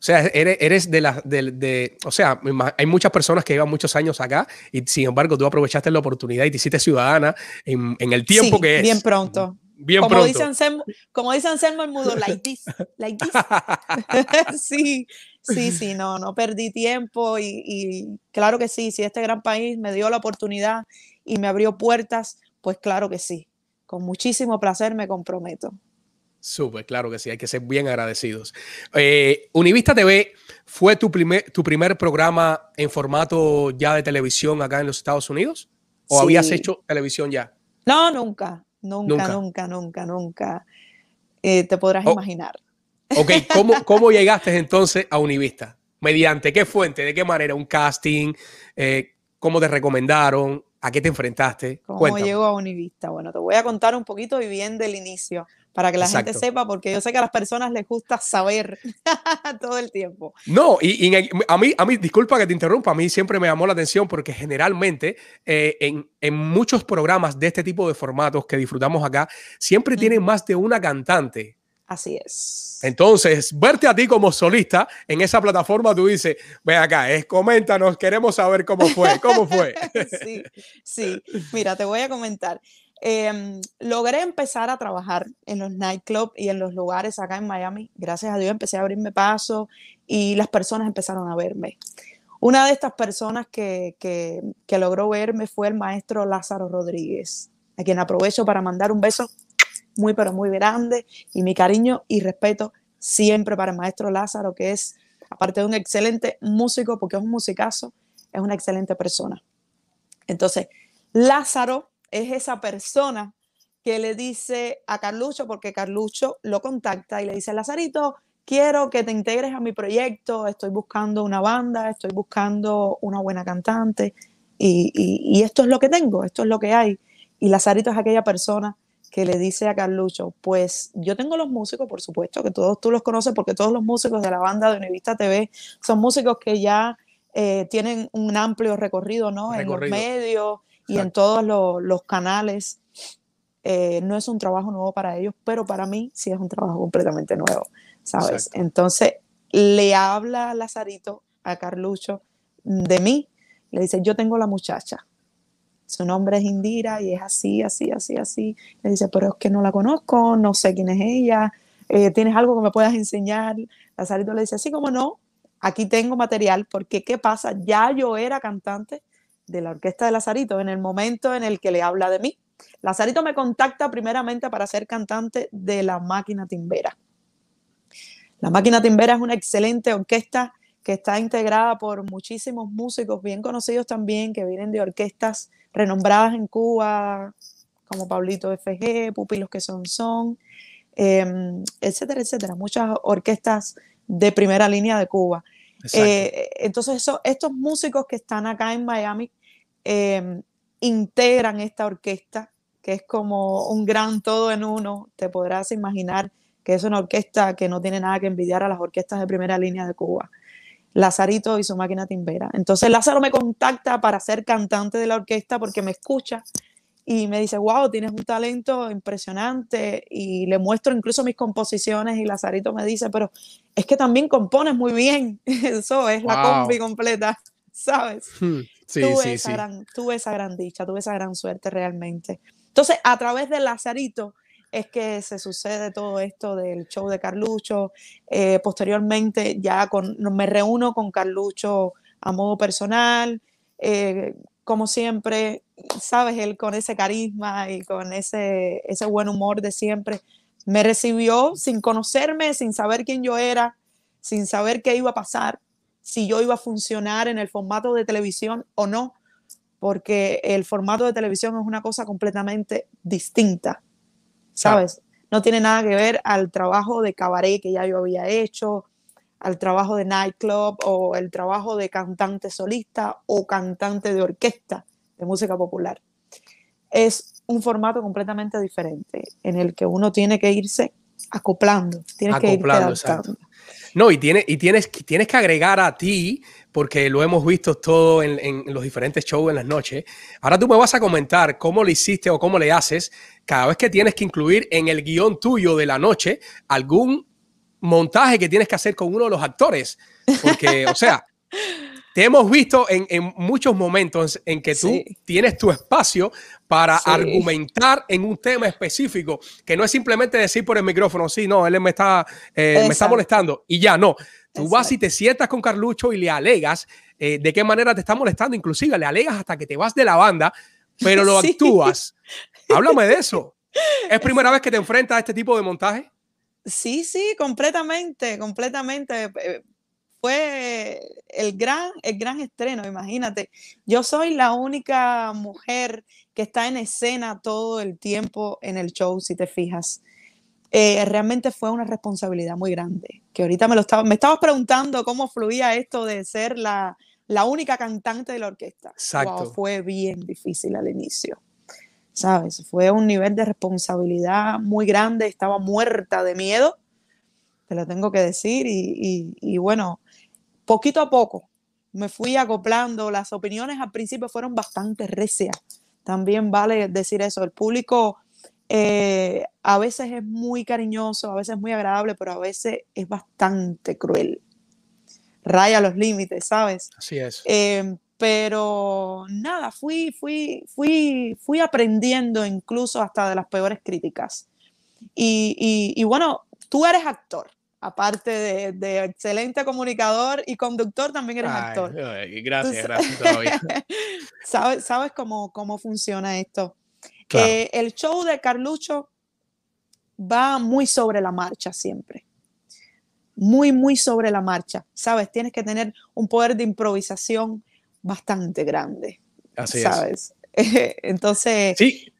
O sea, eres, de las, de, o sea, hay muchas personas que llevan muchos años acá y sin embargo tú aprovechaste la oportunidad y te hiciste ciudadana en, el tiempo que es. Bien pronto. Bien como pronto. Dice Anselmo, como dice Anselmo el mudo, like this, like this. sí, sí, sí, no, no perdí tiempo y, y claro que sí, si este gran país me dio la oportunidad y me abrió puertas, pues claro que sí. Con muchísimo placer me comprometo. Súper, claro que sí, hay que ser bien agradecidos. Eh, Univista TV fue tu primer, tu primer programa en formato ya de televisión acá en los Estados Unidos? ¿O habías hecho televisión ya? No, nunca, nunca, nunca, nunca, nunca. Eh, te podrás oh. imaginar. Ok, ¿Cómo, ¿cómo llegaste entonces a Univista? ¿Mediante qué fuente? ¿De qué manera? ¿Un casting? Eh, ¿Cómo te recomendaron? ¿A qué te enfrentaste? ¿Cómo llegó a Univista? Bueno, te voy a contar un poquito y bien del inicio para que la gente sepa, porque yo sé que a las personas les gusta saber todo el tiempo. No, y, a, mí, a mí, disculpa que te interrumpa, a mí siempre me llamó la atención porque generalmente eh, en, en, muchos programas de este tipo de formatos que disfrutamos acá, siempre tienen más de una cantante. Así es. Entonces, verte a ti como solista en esa plataforma, tú dices, ve acá, es coméntanos, queremos saber cómo fue, cómo fue. sí, sí, mira, te voy a comentar. Em, logré empezar a trabajar en los nightclubs y en los lugares acá en Miami. Gracias a Dios empecé a abrirme paso y las personas empezaron a verme. Una de estas personas que, que, que logró verme fue el maestro Lázaro Rodríguez, a quien aprovecho para mandar un beso muy, pero muy grande y mi cariño y respeto siempre para el maestro Lázaro, que es, aparte de un excelente músico, porque es un musicazo, es una excelente persona. Entonces, Lázaro es esa persona que le dice a Carlucho, porque Carlucho lo contacta y le dice, Lazarito, quiero que te integres a mi proyecto, estoy buscando una banda, estoy buscando una buena cantante y, esto es lo que tengo, esto es lo que hay. Y Lazarito es aquella persona que le dice a Carlucho, pues yo tengo los músicos, por supuesto, que todos tú los conoces, porque todos los músicos de la banda de Univista TV son músicos que ya eh, tienen un amplio recorrido, ¿no? En los medios, y en todos los, canales. Eh, no es un trabajo nuevo para ellos, pero para mí sí es un trabajo completamente nuevo, ¿sabes? Entonces le habla Lazarito a Carlucho de mí, le dice, yo tengo la muchacha, su nombre es Indira y es así, así, así, así. Le dice, pero es que no la conozco, no sé quién es ella, eh, ¿tienes algo que me puedas enseñar? Lazarito le dice, así como no, aquí tengo material, porque ¿qué pasa? Ya yo era cantante de la orquesta de Lazarito en el momento en el que le habla de mí. Lazarito me contacta primeramente para ser cantante de la máquina timbera. La máquina timbera es una excelente orquesta que está integrada por muchísimos músicos bien conocidos también, que vienen de orquestas renombradas en Cuba, como Pablito FG, Pupilos que son son, em, etcétera, etcétera. Muchas orquestas de primera línea de Cuba. Eh, entonces, estos músicos que están acá en Miami em, integran esta orquesta, que es como un gran todo en uno. Te podrás imaginar que es una orquesta que no tiene nada que envidiar a las orquestas de primera línea de Cuba. Lazarito y su máquina timbera. Entonces Lázaro me contacta para ser cantante de la orquesta porque me escucha y me dice, wow, tienes un talento impresionante y le muestro incluso mis composiciones y Lazarito me dice, pero es que también compones muy bien, eso es la combi completa, ¿sabes? Hmm, sí, tuve, sí, esa Gran, tuve esa gran dicha, tuve esa gran suerte realmente. Entonces, a través de Lazarito es que se sucede todo esto del show de Carlucho. Eh, posteriormente ya con, me reúno con Carlucho a modo personal. Eh, como siempre, sabes, él con ese carisma y con ese, ese buen humor de siempre, me recibió sin conocerme, sin saber quién yo era, sin saber qué iba a pasar, si yo iba a funcionar en el formato de televisión o no, porque el formato de televisión es una cosa completamente distinta ¿sabes? No tiene nada que ver al trabajo de cabaret que ya yo había hecho, al trabajo de nightclub o el trabajo de cantante solista o cantante de orquesta de música popular. Es un formato completamente diferente en el que uno tiene que irse acoplando, tienes que irte adaptando. No, y, tiene, y tienes, tienes que agregar a ti, porque lo hemos visto todo en, en, los diferentes shows en las noches. Ahora tú me vas a comentar cómo le hiciste o cómo le haces cada vez que tienes que incluir en el guion tuyo de la noche algún montaje que tienes que hacer con uno de los actores. Porque, o sea, te hemos visto en, muchos momentos en que tú tienes tu espacio para argumentar en un tema específico, que no es simplemente decir por el micrófono, sí, no, él me está, eh, me está molestando y ya, no. Tú vas y te sientas con Carlucho y le alegas eh, de qué manera te está molestando, inclusive le alegas hasta que te vas de la banda, pero lo actúas. Háblame de eso. ¿Es primera vez que te enfrentas a este tipo de montaje? Sí, sí, completamente, completamente. Eh, fue el gran, el gran estreno, imagínate. Yo soy la única mujer que está en escena todo el tiempo en el show, si te fijas. Eh, realmente fue una responsabilidad muy grande, que ahorita me lo estaba, me estabas preguntando cómo fluía esto de ser la, la única cantante de la orquesta. Exacto. fue bien difícil al inicio. ¿Sabes? Fue un nivel de responsabilidad muy grande, estaba muerta de miedo, te lo tengo que decir, y, y bueno, poquito a poco me fui acoplando. Las opiniones al principio fueron bastante recias. También vale decir eso. El público eh, a veces es muy cariñoso, a veces es muy agradable, pero a veces es bastante cruel. Raya los límites, ¿sabes? Así es. Eh, pero nada, fui, fui, fui, fui aprendiendo incluso hasta de las peores críticas. y, y bueno, tú eres actor aparte de, excelente comunicador y conductor, también eres actor. Gracias, gracias. ¿Sabes, sabes cómo, cómo funciona esto? Eh, el show de Carlucho va muy sobre la marcha siempre. Muy, muy sobre la marcha. ¿Sabes? Tienes que tener un poder de improvisación bastante grande. Así ¿sabes? Entonces, sí.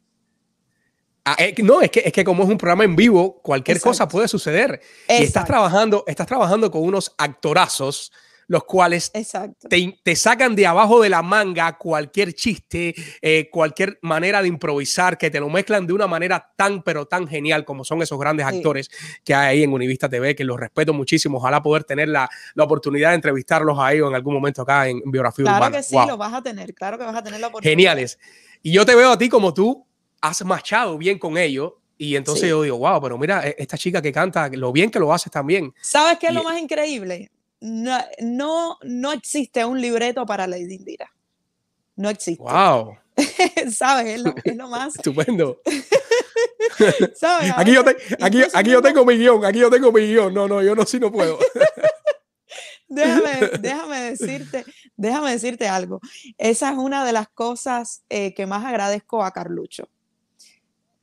Ah, eh, no, es que, es que como es un programa en vivo, cualquier cosa puede suceder. Y estás trabajando, estás trabajando con unos actorazos, los cuales te, sacan de abajo de la manga cualquier chiste, eh, cualquier manera de improvisar, que te lo mezclan de una manera tan, pero tan genial como son esos grandes actores que hay ahí en Univista TV, que los respeto muchísimo. Ojalá poder tener la, oportunidad de entrevistarlos a ellos en algún momento acá en, Biografía Urbana. Claro que sí, lo vas a tener, claro que vas a tener la oportunidad. Geniales. Y yo te veo a ti como tú has machado bien con ellos. Y entonces yo digo, wow, pero mira, e-, esta chica que canta, lo bien que lo hace también. ¿Sabes qué es lo más increíble? No, no, existe un libreto para Lady Indira. No existe. Wow. ¿Sabes? Es lo, es lo más. Estupendo. ¿Sabes? Aquí, yo, aquí, aquí yo tengo mi guion, aquí yo tengo mi guion. No, no, yo no, sí no puedo. déjame, déjame, decirte, déjame decirte algo. Esa es una de las cosas eh, que más agradezco a Carlucho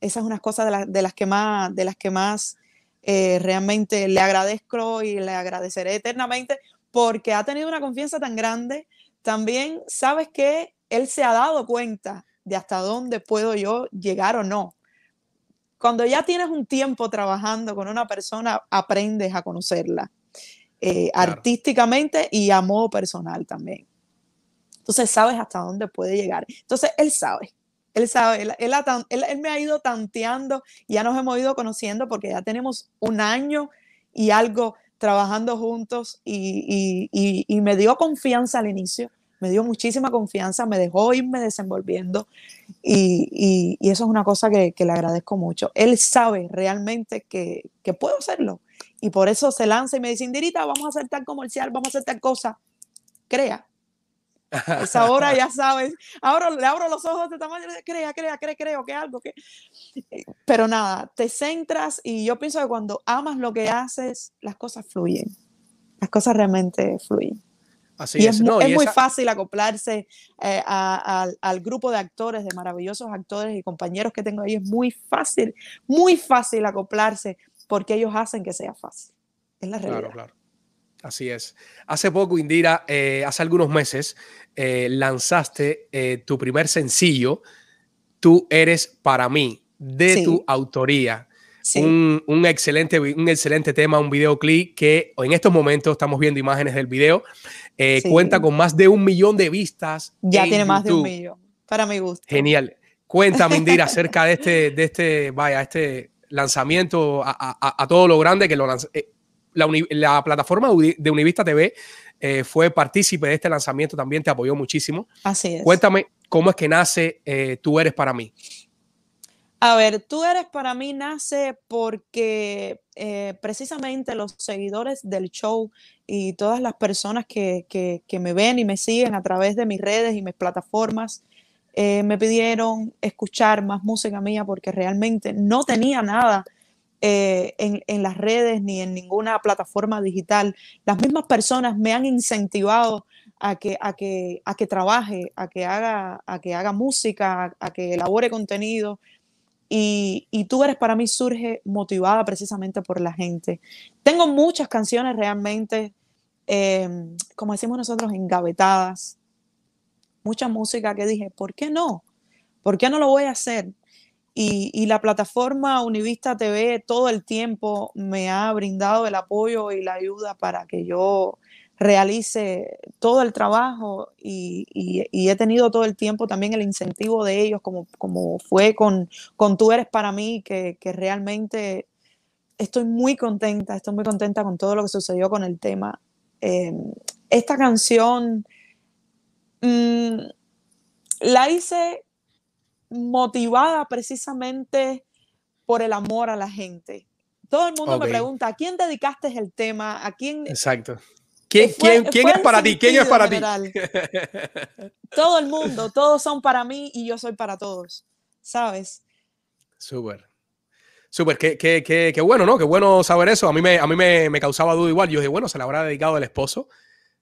esa es una cosa de, las que más, de las que más eh, realmente le agradezco y le agradeceré eternamente porque ha tenido una confianza tan grande. También sabes que él se ha dado cuenta de hasta dónde puedo yo llegar o no. Cuando ya tienes un tiempo trabajando con una persona, aprendes a conocerla eh, artísticamente y a modo personal también. Entonces sabes hasta dónde puede llegar. Entonces él sabe, él sabe, él, él, me ha ido tanteando, ya nos hemos ido conociendo porque ya tenemos un año y algo trabajando juntos y, me dio confianza al inicio, me dio muchísima confianza, me dejó irme desenvolviendo y, eso es una cosa que, le agradezco mucho. Él sabe realmente que, que, puedo hacerlo y por eso se lanza y me dice, Indirita, vamos a hacer tal comercial, vamos a hacer tal cosa. Crea, esa hora ya sabes. Ahora le abro los ojos de tamaño crea, crea, crea, creo que algo que. Pero nada, te centras y yo pienso que cuando amas lo que haces, las cosas fluyen. Las cosas realmente fluyen. Así y es, es, muy fácil acoplarse eh, al grupo de actores, de maravillosos actores y compañeros que tengo ahí. Es muy fácil, muy fácil acoplarse porque ellos hacen que sea fácil. Es la realidad. Claro, claro. Así es. Hace poco, Indira, eh, hace algunos meses, eh, lanzaste eh, tu primer sencillo, Tú eres para mí, de tu autoría. Un, excelente, un excelente tema, un videoclip que en estos momentos estamos viendo imágenes del video. Cuenta con más de un millón de vistas. Ya tiene más de un millón, para mi gusto. Genial. Cuéntame, Indira, acerca de este, de este, vaya, este lanzamiento a, todo lo grande que lo lanzó la, plataforma de Univista TV eh, fue partícipe de este lanzamiento, también te apoyó muchísimo. Así es. Cuéntame cómo es que nace eh, Tú eres para mí. A ver, Tú eres para mí nace porque eh, precisamente los seguidores del show y todas las personas que, que, me ven y me siguen a través de mis redes y mis plataformas me pidieron escuchar más música mía porque realmente no tenía nada eh, en, las redes ni en ninguna plataforma digital. Las mismas personas me han incentivado a que, a que, a que trabaje, a que haga, a que haga música, a, que elabore contenido. Y, tú eres para mí surge motivada precisamente por la gente. Tengo muchas canciones realmente, em, como decimos nosotros, engavetadas. Mucha música que dije, ¿por qué no? ¿Por qué no lo voy a hacer? Y, la plataforma Univista TV todo el tiempo me ha brindado el apoyo y la ayuda para que yo realice todo el trabajo y, he tenido todo el tiempo también el incentivo de ellos, como, como fue con, con Tú eres para mí, que, realmente estoy muy contenta, estoy muy contenta con todo lo que sucedió con el tema. Em, esta canción mm, la hice motivada precisamente por el amor a la gente. Todo el mundo me pregunta, ¿a quién dedicaste el tema? ¿A quién? Exacto. ¿Quién, quién, quién es para ti? ¿Quién es para ti? Todo el mundo, todos son para mí y yo soy para todos, ¿sabes? Súper. Súper, qué, qué, qué, qué, bueno, ¿no? Qué bueno saber eso. A mí, me, a mí me, me, causaba duda igual. Yo dije, bueno, se le habrá dedicado el esposo,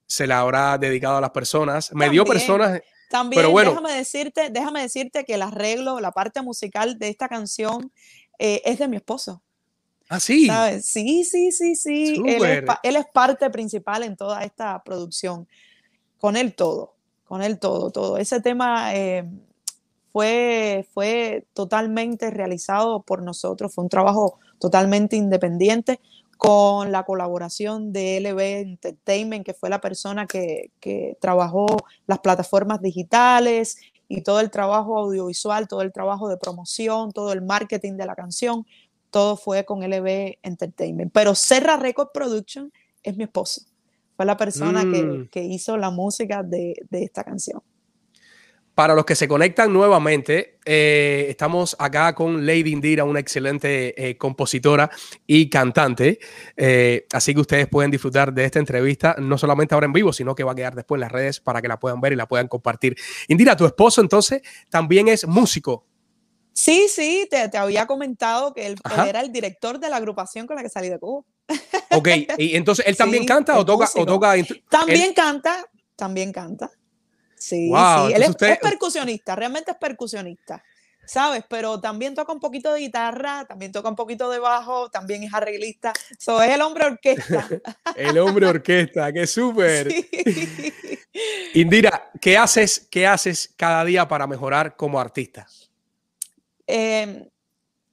se le habrá dedicado a las personas. Me dio personas, también déjame, decirte, déjame decirte que el arreglo, la parte musical de esta canción eh, es de mi esposo. Ah, sí. Sí, sí, sí, sí. Él es, parte principal en toda esta producción. Con él todo, con él todo, todo. Ese tema eh, fue, fue totalmente realizado por nosotros, fue un trabajo totalmente independiente con la colaboración de LB Entertainment, que fue la persona que, trabajó las plataformas digitales y todo el trabajo audiovisual, todo el trabajo de promoción, todo el marketing de la canción, todo fue con LB Entertainment. Pero Serra Record Production es mi esposo. Fue la persona que, mm. hizo la música de esta canción. Para los que se conectan nuevamente, eh, estamos acá con Lady Indira, una excelente eh, compositora y cantante. Eh, así que ustedes pueden disfrutar de esta entrevista, no solamente ahora en vivo, sino que va a quedar después en las redes para que la puedan ver y la puedan compartir. Indira, tu esposo entonces también es músico. Sí, sí, te, había comentado que él, era el director de la agrupación con la que salí de Cuba. Ok, y entonces él también canta o toca, o toca. También canta, también canta. Sí, sí. Él es, percusionista, realmente es percusionista, ¿sabes? Pero también toca un poquito de guitarra, también toca un poquito de bajo, también es arreglista. So, es el hombre orquesta. el hombre orquesta, qué súper. Indira, ¿qué haces, ¿qué haces cada día para mejorar como artista? Em,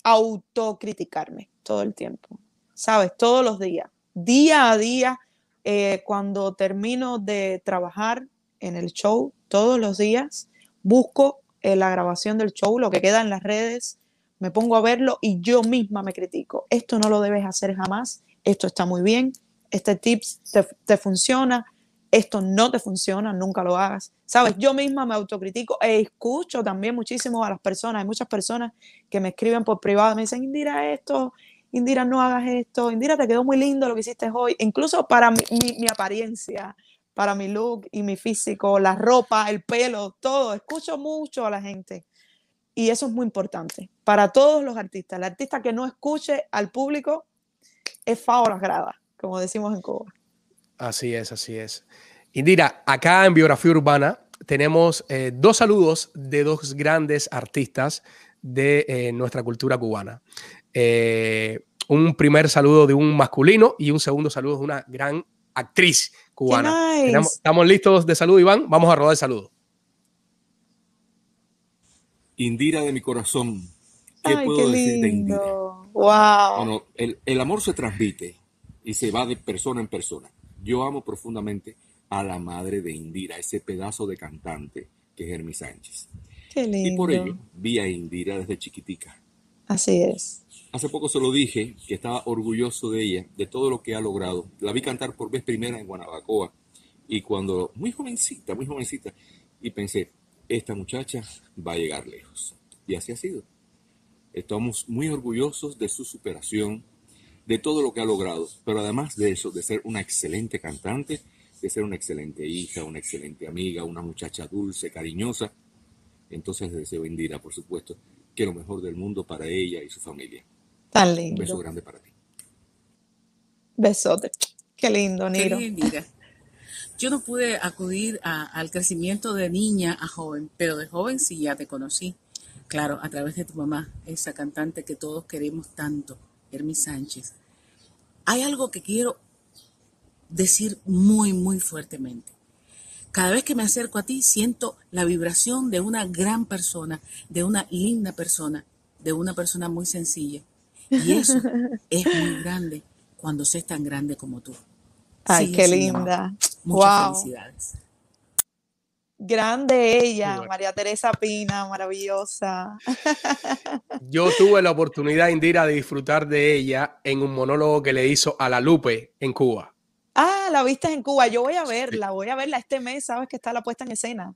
autocriticarme todo el tiempo, ¿sabes? Todos los días, día a día, eh, cuando termino de trabajar en el show, todos los días, busco eh, la grabación del show, lo que queda en las redes, me pongo a verlo y yo misma me critico. Esto no lo debes hacer jamás, esto está muy bien, este tips te, funciona, esto no te funciona, nunca lo hagas. Sabes, yo misma me autocritico e escucho también muchísimo a las personas. Hay muchas personas que me escriben por privado, me dicen, Indira, esto, Indira, no hagas esto, Indira, te quedó muy lindo lo que hiciste hoy. Incluso para mi, mi apariencia, para mi look y mi físico, la ropa, el pelo, todo. Escucho mucho a la gente. Y eso es muy importante para todos los artistas. El artista que no escuche al público es favor grada, como decimos en Cuba. Así es, así es. Indira, acá en Biografía Urbana tenemos eh, dos saludos de dos grandes artistas de eh, nuestra cultura cubana. Eh, un primer saludo de un masculino y un segundo saludo de una gran actriz cubana. estamos listos de salud, Iván. Vamos a rodar el saludo. Indira de mi corazón. ¿Qué puedo decir de Indira? Wow. Bueno, el, el, amor se transmite y se va de persona en persona. Yo amo profundamente a la madre de Indira, ese pedazo de cantante que es Hermi Sánchez. Qué lindo. Y por ello vi a Indira desde chiquitica. Así es. Hace poco se lo dije que estaba orgulloso de ella, de todo lo que ha logrado. La vi cantar por vez primera en Guanabacoa y cuando, muy jovencita, muy jovencita, y pensé, esta muchacha va a llegar lejos. Y así ha sido. Estamos muy orgullosos de su superación, de todo lo que ha logrado, pero además de eso, de ser una excelente cantante, de ser una excelente hija, una excelente amiga, una muchacha dulce, cariñosa. Entonces deseo Indira, por supuesto, que lo mejor del mundo para ella y su familia. Un beso grande para ti. Besote. Qué lindo, Niro. Yo no pude acudir al crecimiento de niña a joven, pero de joven sí ya te conocí. Claro, a través de tu mamá, esa cantante que todos queremos tanto, Hermi Sánchez. Hay algo que quiero decir muy, muy fuertemente. Cada vez que me acerco a ti, siento la vibración de una gran persona, de una linda persona, de una persona muy sencilla. Y eso es muy grande cuando se es tan grande como tú. Ay, qué linda. Muchas felicidades. Grande ella, María Teresa Pina, maravillosa. Yo tuve la oportunidad, Indira, de disfrutar de ella en un monólogo que le hizo a la Lupe en Cuba. Ah, la viste en Cuba. Yo voy a verla, voy a verla este mes, sabes que está la puesta en escena.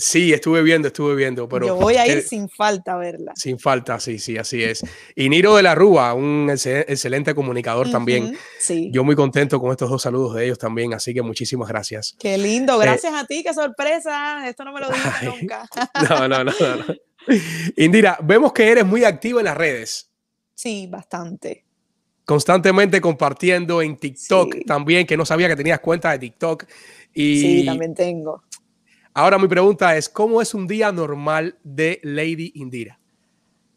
Sí, estuve viendo, estuve viendo, pero... Yo voy a ir sin falta a verla. Sin falta, sí, sí, así es. Y Niro de la Rúa, un excelente comunicador también. Sí. Yo muy contento con estos dos saludos de ellos también, así que muchísimas gracias. Qué lindo, eh, gracias a ti, qué sorpresa. Esto no me lo dijiste nunca. No, no, no, no, Indira, vemos que eres muy activa en las redes. Sí, bastante. Constantemente compartiendo en TikTok también, que no sabía que tenías cuenta de TikTok. Y... Sí, también tengo. Ahora mi pregunta es, ¿cómo es un día normal de Lady Indira?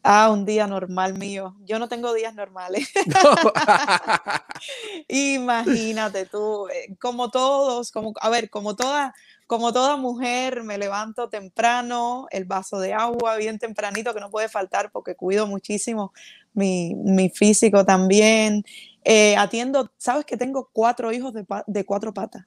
Ah, un día normal mío. Yo no tengo días normales. Imagínate tú, eh, como todos, como a ver, como toda, como toda mujer, me levanto temprano, el vaso de agua bien tempranito que no puede faltar porque cuido muchísimo mi, físico también. Eh, atiendo, sabes que tengo cuatro hijos de cuatro patas.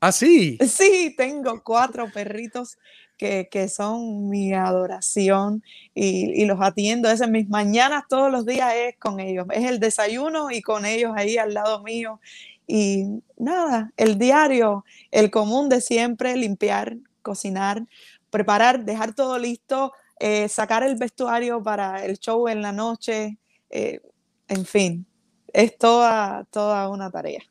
¿Ah, sí? Sí, tengo cuatro perritos que, son mi adoración y, los atiendo. Es en mis mañanas todos los días es con ellos. Es el desayuno y con ellos ahí al lado mío. Y nada, el diario, el común de siempre, limpiar, cocinar, preparar, dejar todo listo, eh, sacar el vestuario para el show en la noche, eh, en fin, es toda, toda una tarea.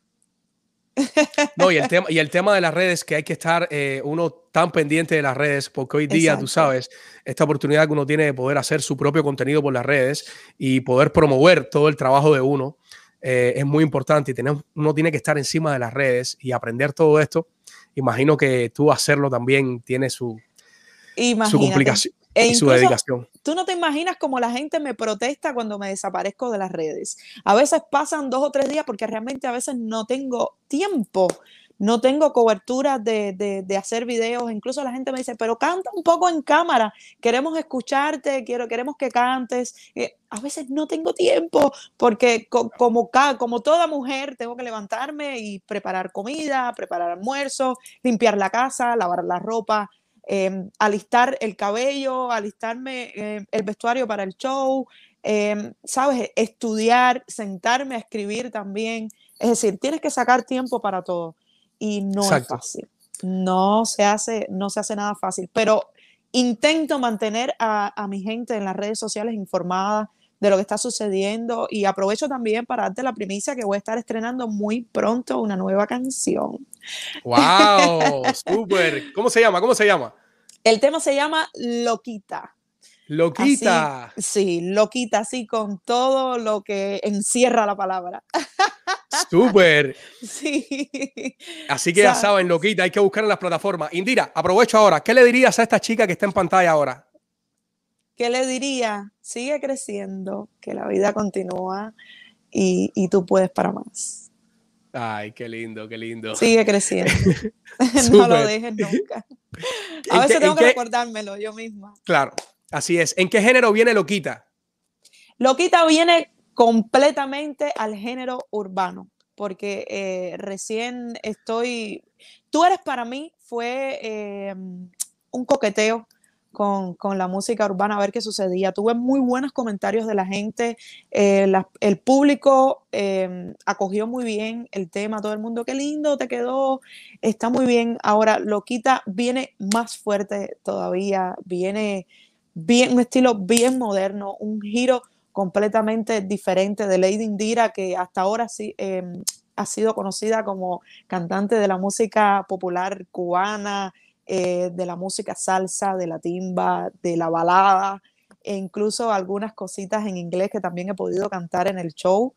No, y el tema, y el tema de las redes, que hay que estar eh, uno tan pendiente de las redes, porque hoy día, tú sabes, esta oportunidad que uno tiene de poder hacer su propio contenido por las redes y poder promover todo el trabajo de uno eh, es muy importante y tenemos, uno tiene que estar encima de las redes y aprender todo esto. Imagino que tú hacerlo también tiene su, su complicación. E y su dedicación. Tú no te imaginas cómo la gente me protesta cuando me desaparezco de las redes. A veces pasan dos o tres días porque realmente a veces no tengo tiempo, no tengo cobertura de, de, hacer videos. Incluso la gente me dice, pero canta un poco en cámara, queremos escucharte, quiero, queremos que cantes. Eh, a veces no tengo tiempo porque como, como toda mujer tengo que levantarme y preparar comida, preparar almuerzo, limpiar la casa, lavar la ropa em, alistar el cabello, alistarme eh, el vestuario para el show, em, ¿sabes? Estudiar, sentarme a escribir también. Es decir, tienes que sacar tiempo para todo y no es fácil. No se hace, no se hace nada fácil, pero intento mantener a, a mi gente en las redes sociales informada de lo que está sucediendo y aprovecho también para darte la primicia que voy a estar estrenando muy pronto una nueva canción. ¡Wow! ¡Súper! ¿Cómo se llama? ¿Cómo se llama? El tema se llama Loquita. Loquita. sí, loquita, así con todo lo que encierra la palabra. Súper. Sí. Así que ya saben, loquita, hay que buscar en las plataformas. Indira, aprovecho ahora. ¿Qué le dirías a esta chica que está en pantalla ahora? ¿Qué le diría? Sigue creciendo, que la vida continúa y, y tú puedes para más. Ay, qué lindo, qué lindo. Sigue creciendo. no lo dejes nunca. A veces tengo que recordármelo yo misma. Claro, así es. ¿En qué género viene Loquita? Loquita viene completamente al género urbano, porque eh, recién estoy, tú eres para mí, fue eh, un coqueteo con, la música urbana a ver qué sucedía. Tuve muy buenos comentarios de la gente, eh, el público em, acogió muy bien el tema, todo el mundo, qué lindo te quedó, está muy bien. Ahora, Loquita viene más fuerte todavía, viene bien, un estilo bien moderno, un giro completamente diferente de Lady Indira, que hasta ahora sí em, ha sido conocida como cantante de la música popular cubana, eh, de la música salsa, de la timba, de la balada, e incluso algunas cositas en inglés que también he podido cantar en el show.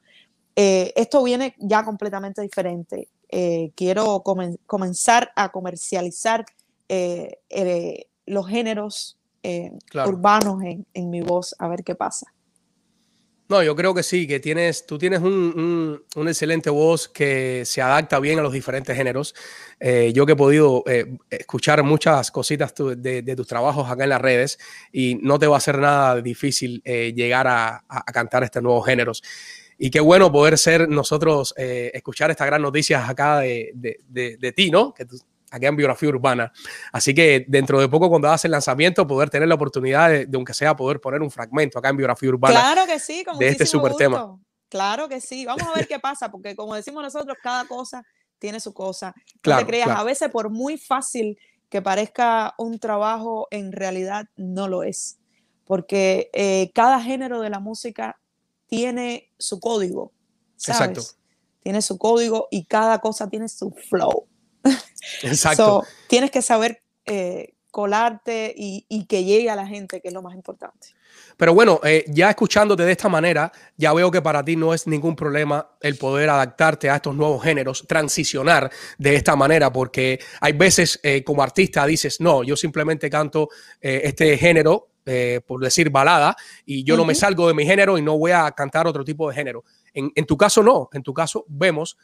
Eh, esto viene ya completamente diferente. Eh, quiero comenzar a comercializar los géneros urbanos en, en mi voz, a ver qué pasa. No, yo creo que sí, que tienes, tú tienes un, excelente voz que se adapta bien a los diferentes géneros. Eh, yo que he podido eh, escuchar muchas cositas de, tus trabajos acá en las redes y no te va a ser nada difícil eh, llegar a, cantar estos nuevos géneros. Y qué bueno poder ser nosotros, escuchar estas gran noticias acá de, de ti, ¿no? Aquí en Biografía Urbana. Así que dentro de poco, cuando hagas el lanzamiento, poder tener la oportunidad de, aunque sea, poder poner un fragmento acá en Biografía Urbana. Claro que sí, de este super tema. Claro que sí. Vamos a ver qué pasa, porque como decimos nosotros, cada cosa tiene su cosa. No te creas, a veces por muy fácil que parezca un trabajo, en realidad no lo es. Porque eh, cada género de la música tiene su código. Exacto. Tiene su código y cada cosa tiene su flow. Exacto. tienes que saber eh, colarte y, que llegue a la gente, que es lo más importante. Pero bueno, eh, ya escuchándote de esta manera, ya veo que para ti no es ningún problema el poder adaptarte a estos nuevos géneros, transicionar de esta manera, porque hay veces eh, como artista dices, no, yo simplemente canto este género, por decir balada, y yo no me salgo de mi género y no voy a cantar otro tipo de género. En, en tu caso no, en tu caso vemos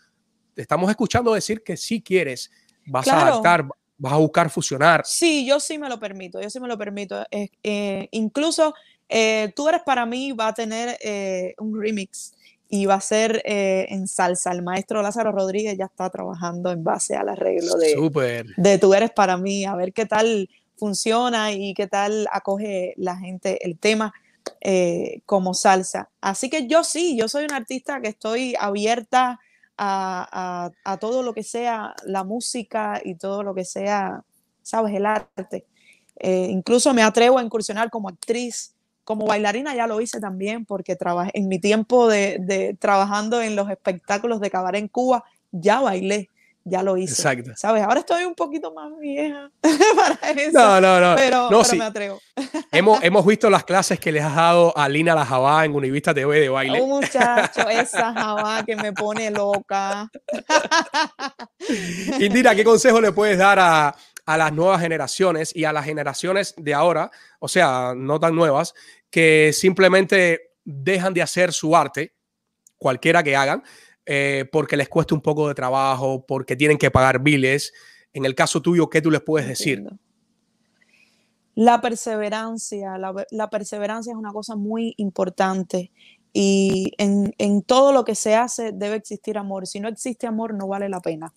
te estamos escuchando decir que si quieres, vas a adaptar, vas a buscar fusionar. Sí, yo sí me lo permito, yo sí me lo permito. Eh, incluso eh, tú eres para mí, va a tener eh, un remix y va a ser en salsa. El maestro Lázaro Rodríguez ya está trabajando en base al arreglo de, de Tú eres para mí, a ver qué tal funciona y qué tal acoge la gente el tema. como salsa. Así que yo sí, yo soy una artista que estoy abierta a, todo lo que sea la música y todo lo que sea, sabes, el arte. Eh, incluso me atrevo a incursionar como actriz, como bailarina ya lo hice también, porque trabajé, en mi tiempo de, trabajando en los espectáculos de cabaret en Cuba, ya bailé ya lo hice. Exacto. ¿Sabes? Ahora estoy un poquito más vieja para eso. No, no, no. Pero, me atrevo. hemos, hemos visto las clases que les has dado a Lina La Jabá en Univista TV de baile. Un muchacho, esa Jabá que me pone loca. Indira, ¿qué consejo le puedes dar a, a las nuevas generaciones y a las generaciones de ahora, o sea, no tan nuevas, que simplemente dejan de hacer su arte, cualquiera que hagan, eh, porque les cuesta un poco de trabajo, porque tienen que pagar biles. En el caso tuyo, ¿qué tú les puedes decir? La perseverancia, la, perseverancia es una cosa muy importante y en, en, todo lo que se hace debe existir amor. Si no existe amor, no vale la pena.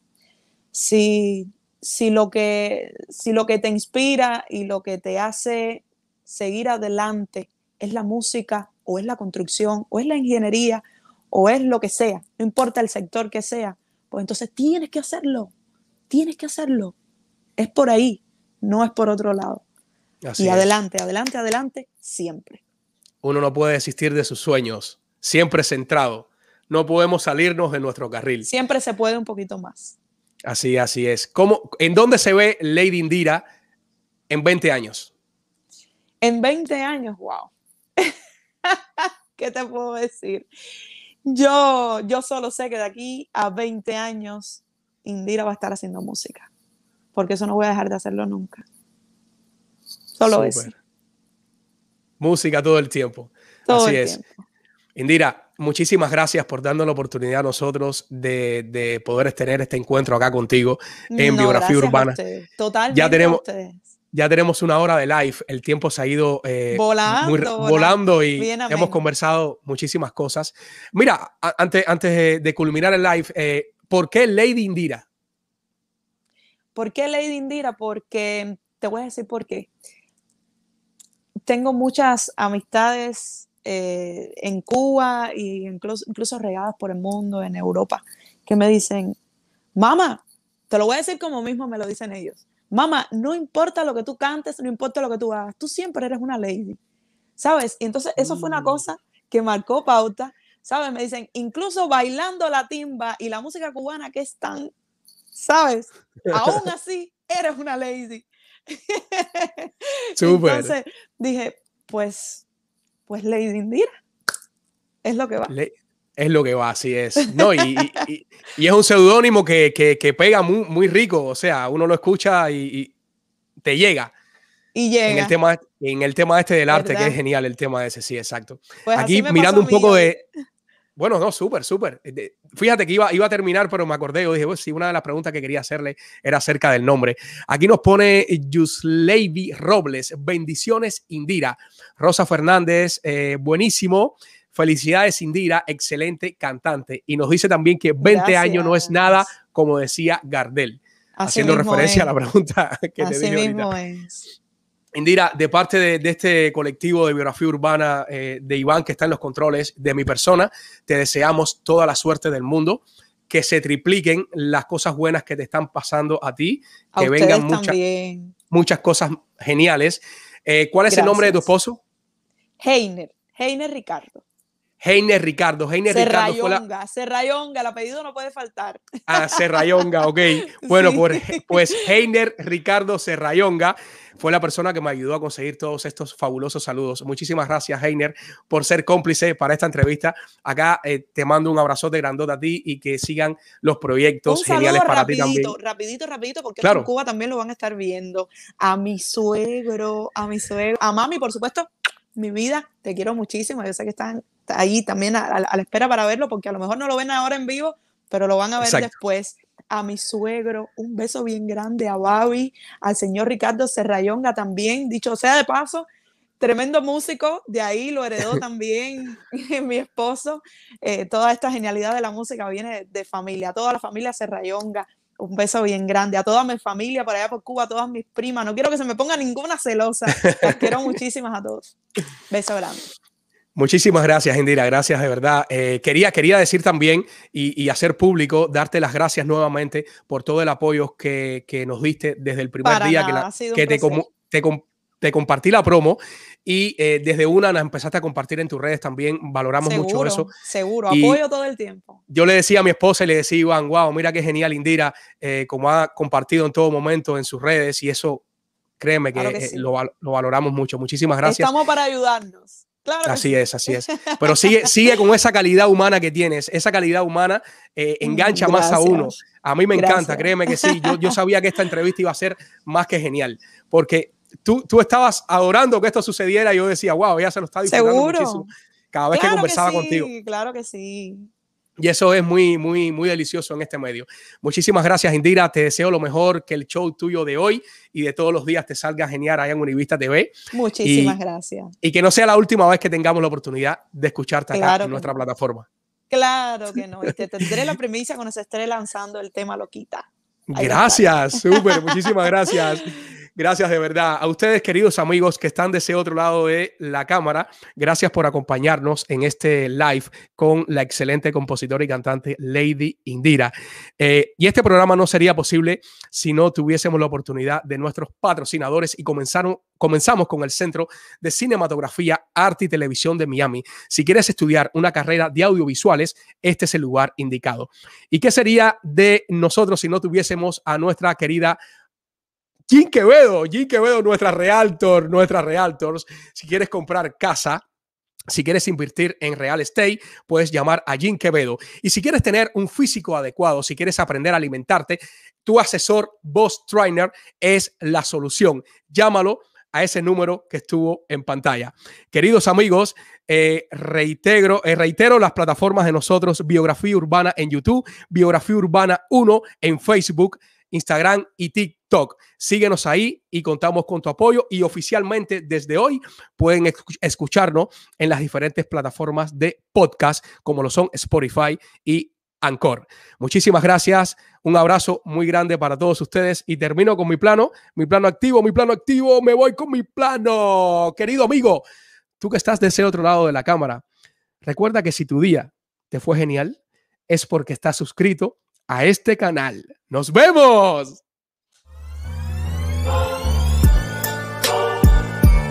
Si si lo que, si lo que te inspira y lo que te hace seguir adelante es la música o es la construcción o es la ingeniería o es lo que sea, no importa el sector que sea, pues entonces tienes que hacerlo, tienes que hacerlo. Es por ahí, no es por otro lado. y adelante, adelante, adelante, siempre. Uno no puede desistir de sus sueños, siempre centrado. No podemos salirnos de nuestro carril. Siempre se puede un poquito más. Así, así es. ¿Cómo, ¿En dónde se ve Lady Indira en 20 años? En 20 años, wow. ¿Qué te puedo decir? Yo, yo solo sé que de aquí a 20 años Indira va a estar haciendo música, porque eso no voy a dejar de hacerlo nunca. Solo eso. Música todo el tiempo. Así es. Indira, muchísimas gracias por darnos la oportunidad a nosotros de, poder tener este encuentro acá contigo en Biografía Urbana. Totalmente. Ya tenemos, ya tenemos una hora de live. El tiempo se ha ido eh, volando, y hemos conversado muchísimas cosas. Mira, antes, antes de, culminar el live, eh, ¿por qué Lady Indira? ¿Por qué Lady Indira? Porque te voy a decir por qué. Tengo muchas amistades eh, en Cuba e incluso, incluso regadas por el mundo, en Europa, que me dicen, mamá, te lo voy a decir como mismo me lo dicen ellos, mamá, no importa lo que tú cantes, no importa lo que tú hagas, tú siempre eres una lady, ¿sabes? Y entonces eso fue una mm. cosa que marcó pauta, ¿sabes? Me dicen, incluso bailando la timba y la música cubana que es tan, ¿sabes? Aún así, eres una lady. Entonces dije, pues pues Lady Indira. Es lo que va. Es lo que va, así es. No, y, es un seudónimo que, pega muy, muy, rico. O sea, uno lo escucha y, te llega. Y llega. En el tema, en el tema este del arte, que es genial el tema ese, sí, exacto. Pues Aquí mirando un poco de, bueno, no, súper, súper. Eh, fíjate que iba, iba a terminar, pero me acordé. Yo dije, pues sí, una de las preguntas que quería hacerle era acerca del nombre. Aquí nos pone Yusleivi Robles. Bendiciones, Indira. Rosa Fernández, eh, buenísimo. Felicidades, Indira, excelente cantante. Y nos dice también que 20 años no es nada, como decía Gardel. haciendo referencia a la pregunta que te dije ahorita. Es. Indira, de parte de, este colectivo de biografía urbana eh, de Iván, que está en los controles de mi persona, te deseamos toda la suerte del mundo, que se tripliquen las cosas buenas que te están pasando a ti, que vengan muchas, muchas cosas geniales. Eh, ¿Cuál es el nombre de tu esposo? Heiner, Heiner Ricardo. Heiner Ricardo, Heiner Ricardo. la... Serrayonga, el apellido no puede faltar. Ah, Serrayonga, ok. Bueno, pues, pues Heiner Ricardo Serrayonga fue la persona que me ayudó a conseguir todos estos fabulosos saludos. Muchísimas gracias, Heiner, por ser cómplice para esta entrevista. Acá eh, te mando un abrazote grandote a ti y que sigan los proyectos geniales para ti también. Rapidito, rapidito, porque en Cuba también lo van a estar viendo. A mi suegro, a mi suegro, a mami, por supuesto, mi vida, te quiero muchísimo. Yo sé que están ahí también a, la espera para verlo, porque a lo mejor no lo ven ahora en vivo, pero lo van a ver después. A mi suegro, un beso bien grande a Babi, al señor Ricardo Serrayonga también, dicho sea de paso, tremendo músico, de ahí lo heredó también mi esposo. Eh, toda esta genialidad de la música viene de, familia, toda la familia Serrayonga. Un beso bien grande a toda mi familia por allá por Cuba, a todas mis primas. No quiero que se me ponga ninguna celosa. Las quiero muchísimas a todos. Beso grande. Muchísimas gracias, Indira. Gracias de verdad. Eh, quería, quería decir también y, hacer público, darte las gracias nuevamente por todo el apoyo que, nos diste desde el primer día que, te, compartí la promo y eh, desde una nos empezaste a compartir en tus redes también. Valoramos mucho eso. Seguro, apoyo todo el tiempo. Yo le decía a mi esposa y le decía, Iván, wow, mira qué genial Indira, eh, como ha compartido en todo momento en sus redes y eso, créeme que, lo, lo valoramos mucho. Muchísimas gracias. Estamos para ayudarnos así es, así es. Pero sigue, sigue con esa calidad humana que tienes. Esa calidad humana eh, engancha más a uno. A mí me encanta, créeme que sí. Yo, yo, sabía que esta entrevista iba a ser más que genial. Porque tú, tú estabas adorando que esto sucediera y yo decía, wow, ella se lo está disfrutando muchísimo. Cada vez que conversaba contigo. Claro que sí. Y eso es muy, muy, muy delicioso en este medio. Muchísimas gracias, Indira. Te deseo lo mejor, que el show tuyo de hoy y de todos los días te salga genial allá en Univista TV. Muchísimas gracias. Y que no sea la última vez que tengamos la oportunidad de escucharte acá en nuestra plataforma. Claro que no. Y te tendré la primicia cuando se esté lanzando el tema Loquita. Gracias, súper, muchísimas gracias. Gracias de verdad. A ustedes, queridos amigos que están de ese otro lado de la cámara, gracias por acompañarnos en este live con la excelente compositora y cantante Lady Indira. Eh, y este programa no sería posible si no tuviésemos la oportunidad de nuestros patrocinadores y comenzaron, comenzamos con el Centro de Cinematografía, Arte y Televisión de Miami. Si quieres estudiar una carrera de audiovisuales, este es el lugar indicado. ¿Y qué sería de nosotros si no tuviésemos a nuestra querida Jim Quevedo, Jim Quevedo, nuestra realtor, nuestra realtors. Si quieres comprar casa, si quieres invertir en real estate, puedes llamar a Jim Quevedo. Y si quieres tener un físico adecuado, si quieres aprender a alimentarte, tu asesor Boss Trainer es la solución. Llámalo a ese número que estuvo en pantalla. Queridos amigos, eh, reitero, eh, reitero las plataformas de nosotros, Biografía Urbana en YouTube, Biografía Urbana 1 en Facebook, Instagram y TikTok. Síguenos ahí y contamos con tu apoyo y oficialmente desde hoy pueden escucharnos en las diferentes plataformas de podcast como lo son Spotify y Anchor. Muchísimas gracias. Un abrazo muy grande para todos ustedes y termino con mi plano, mi plano activo, mi plano activo, me voy con mi plano. Querido amigo, tú que estás de ese otro lado de la cámara, recuerda que si tu día te fue genial, es porque estás suscrito a este canal. ¡Nos vemos!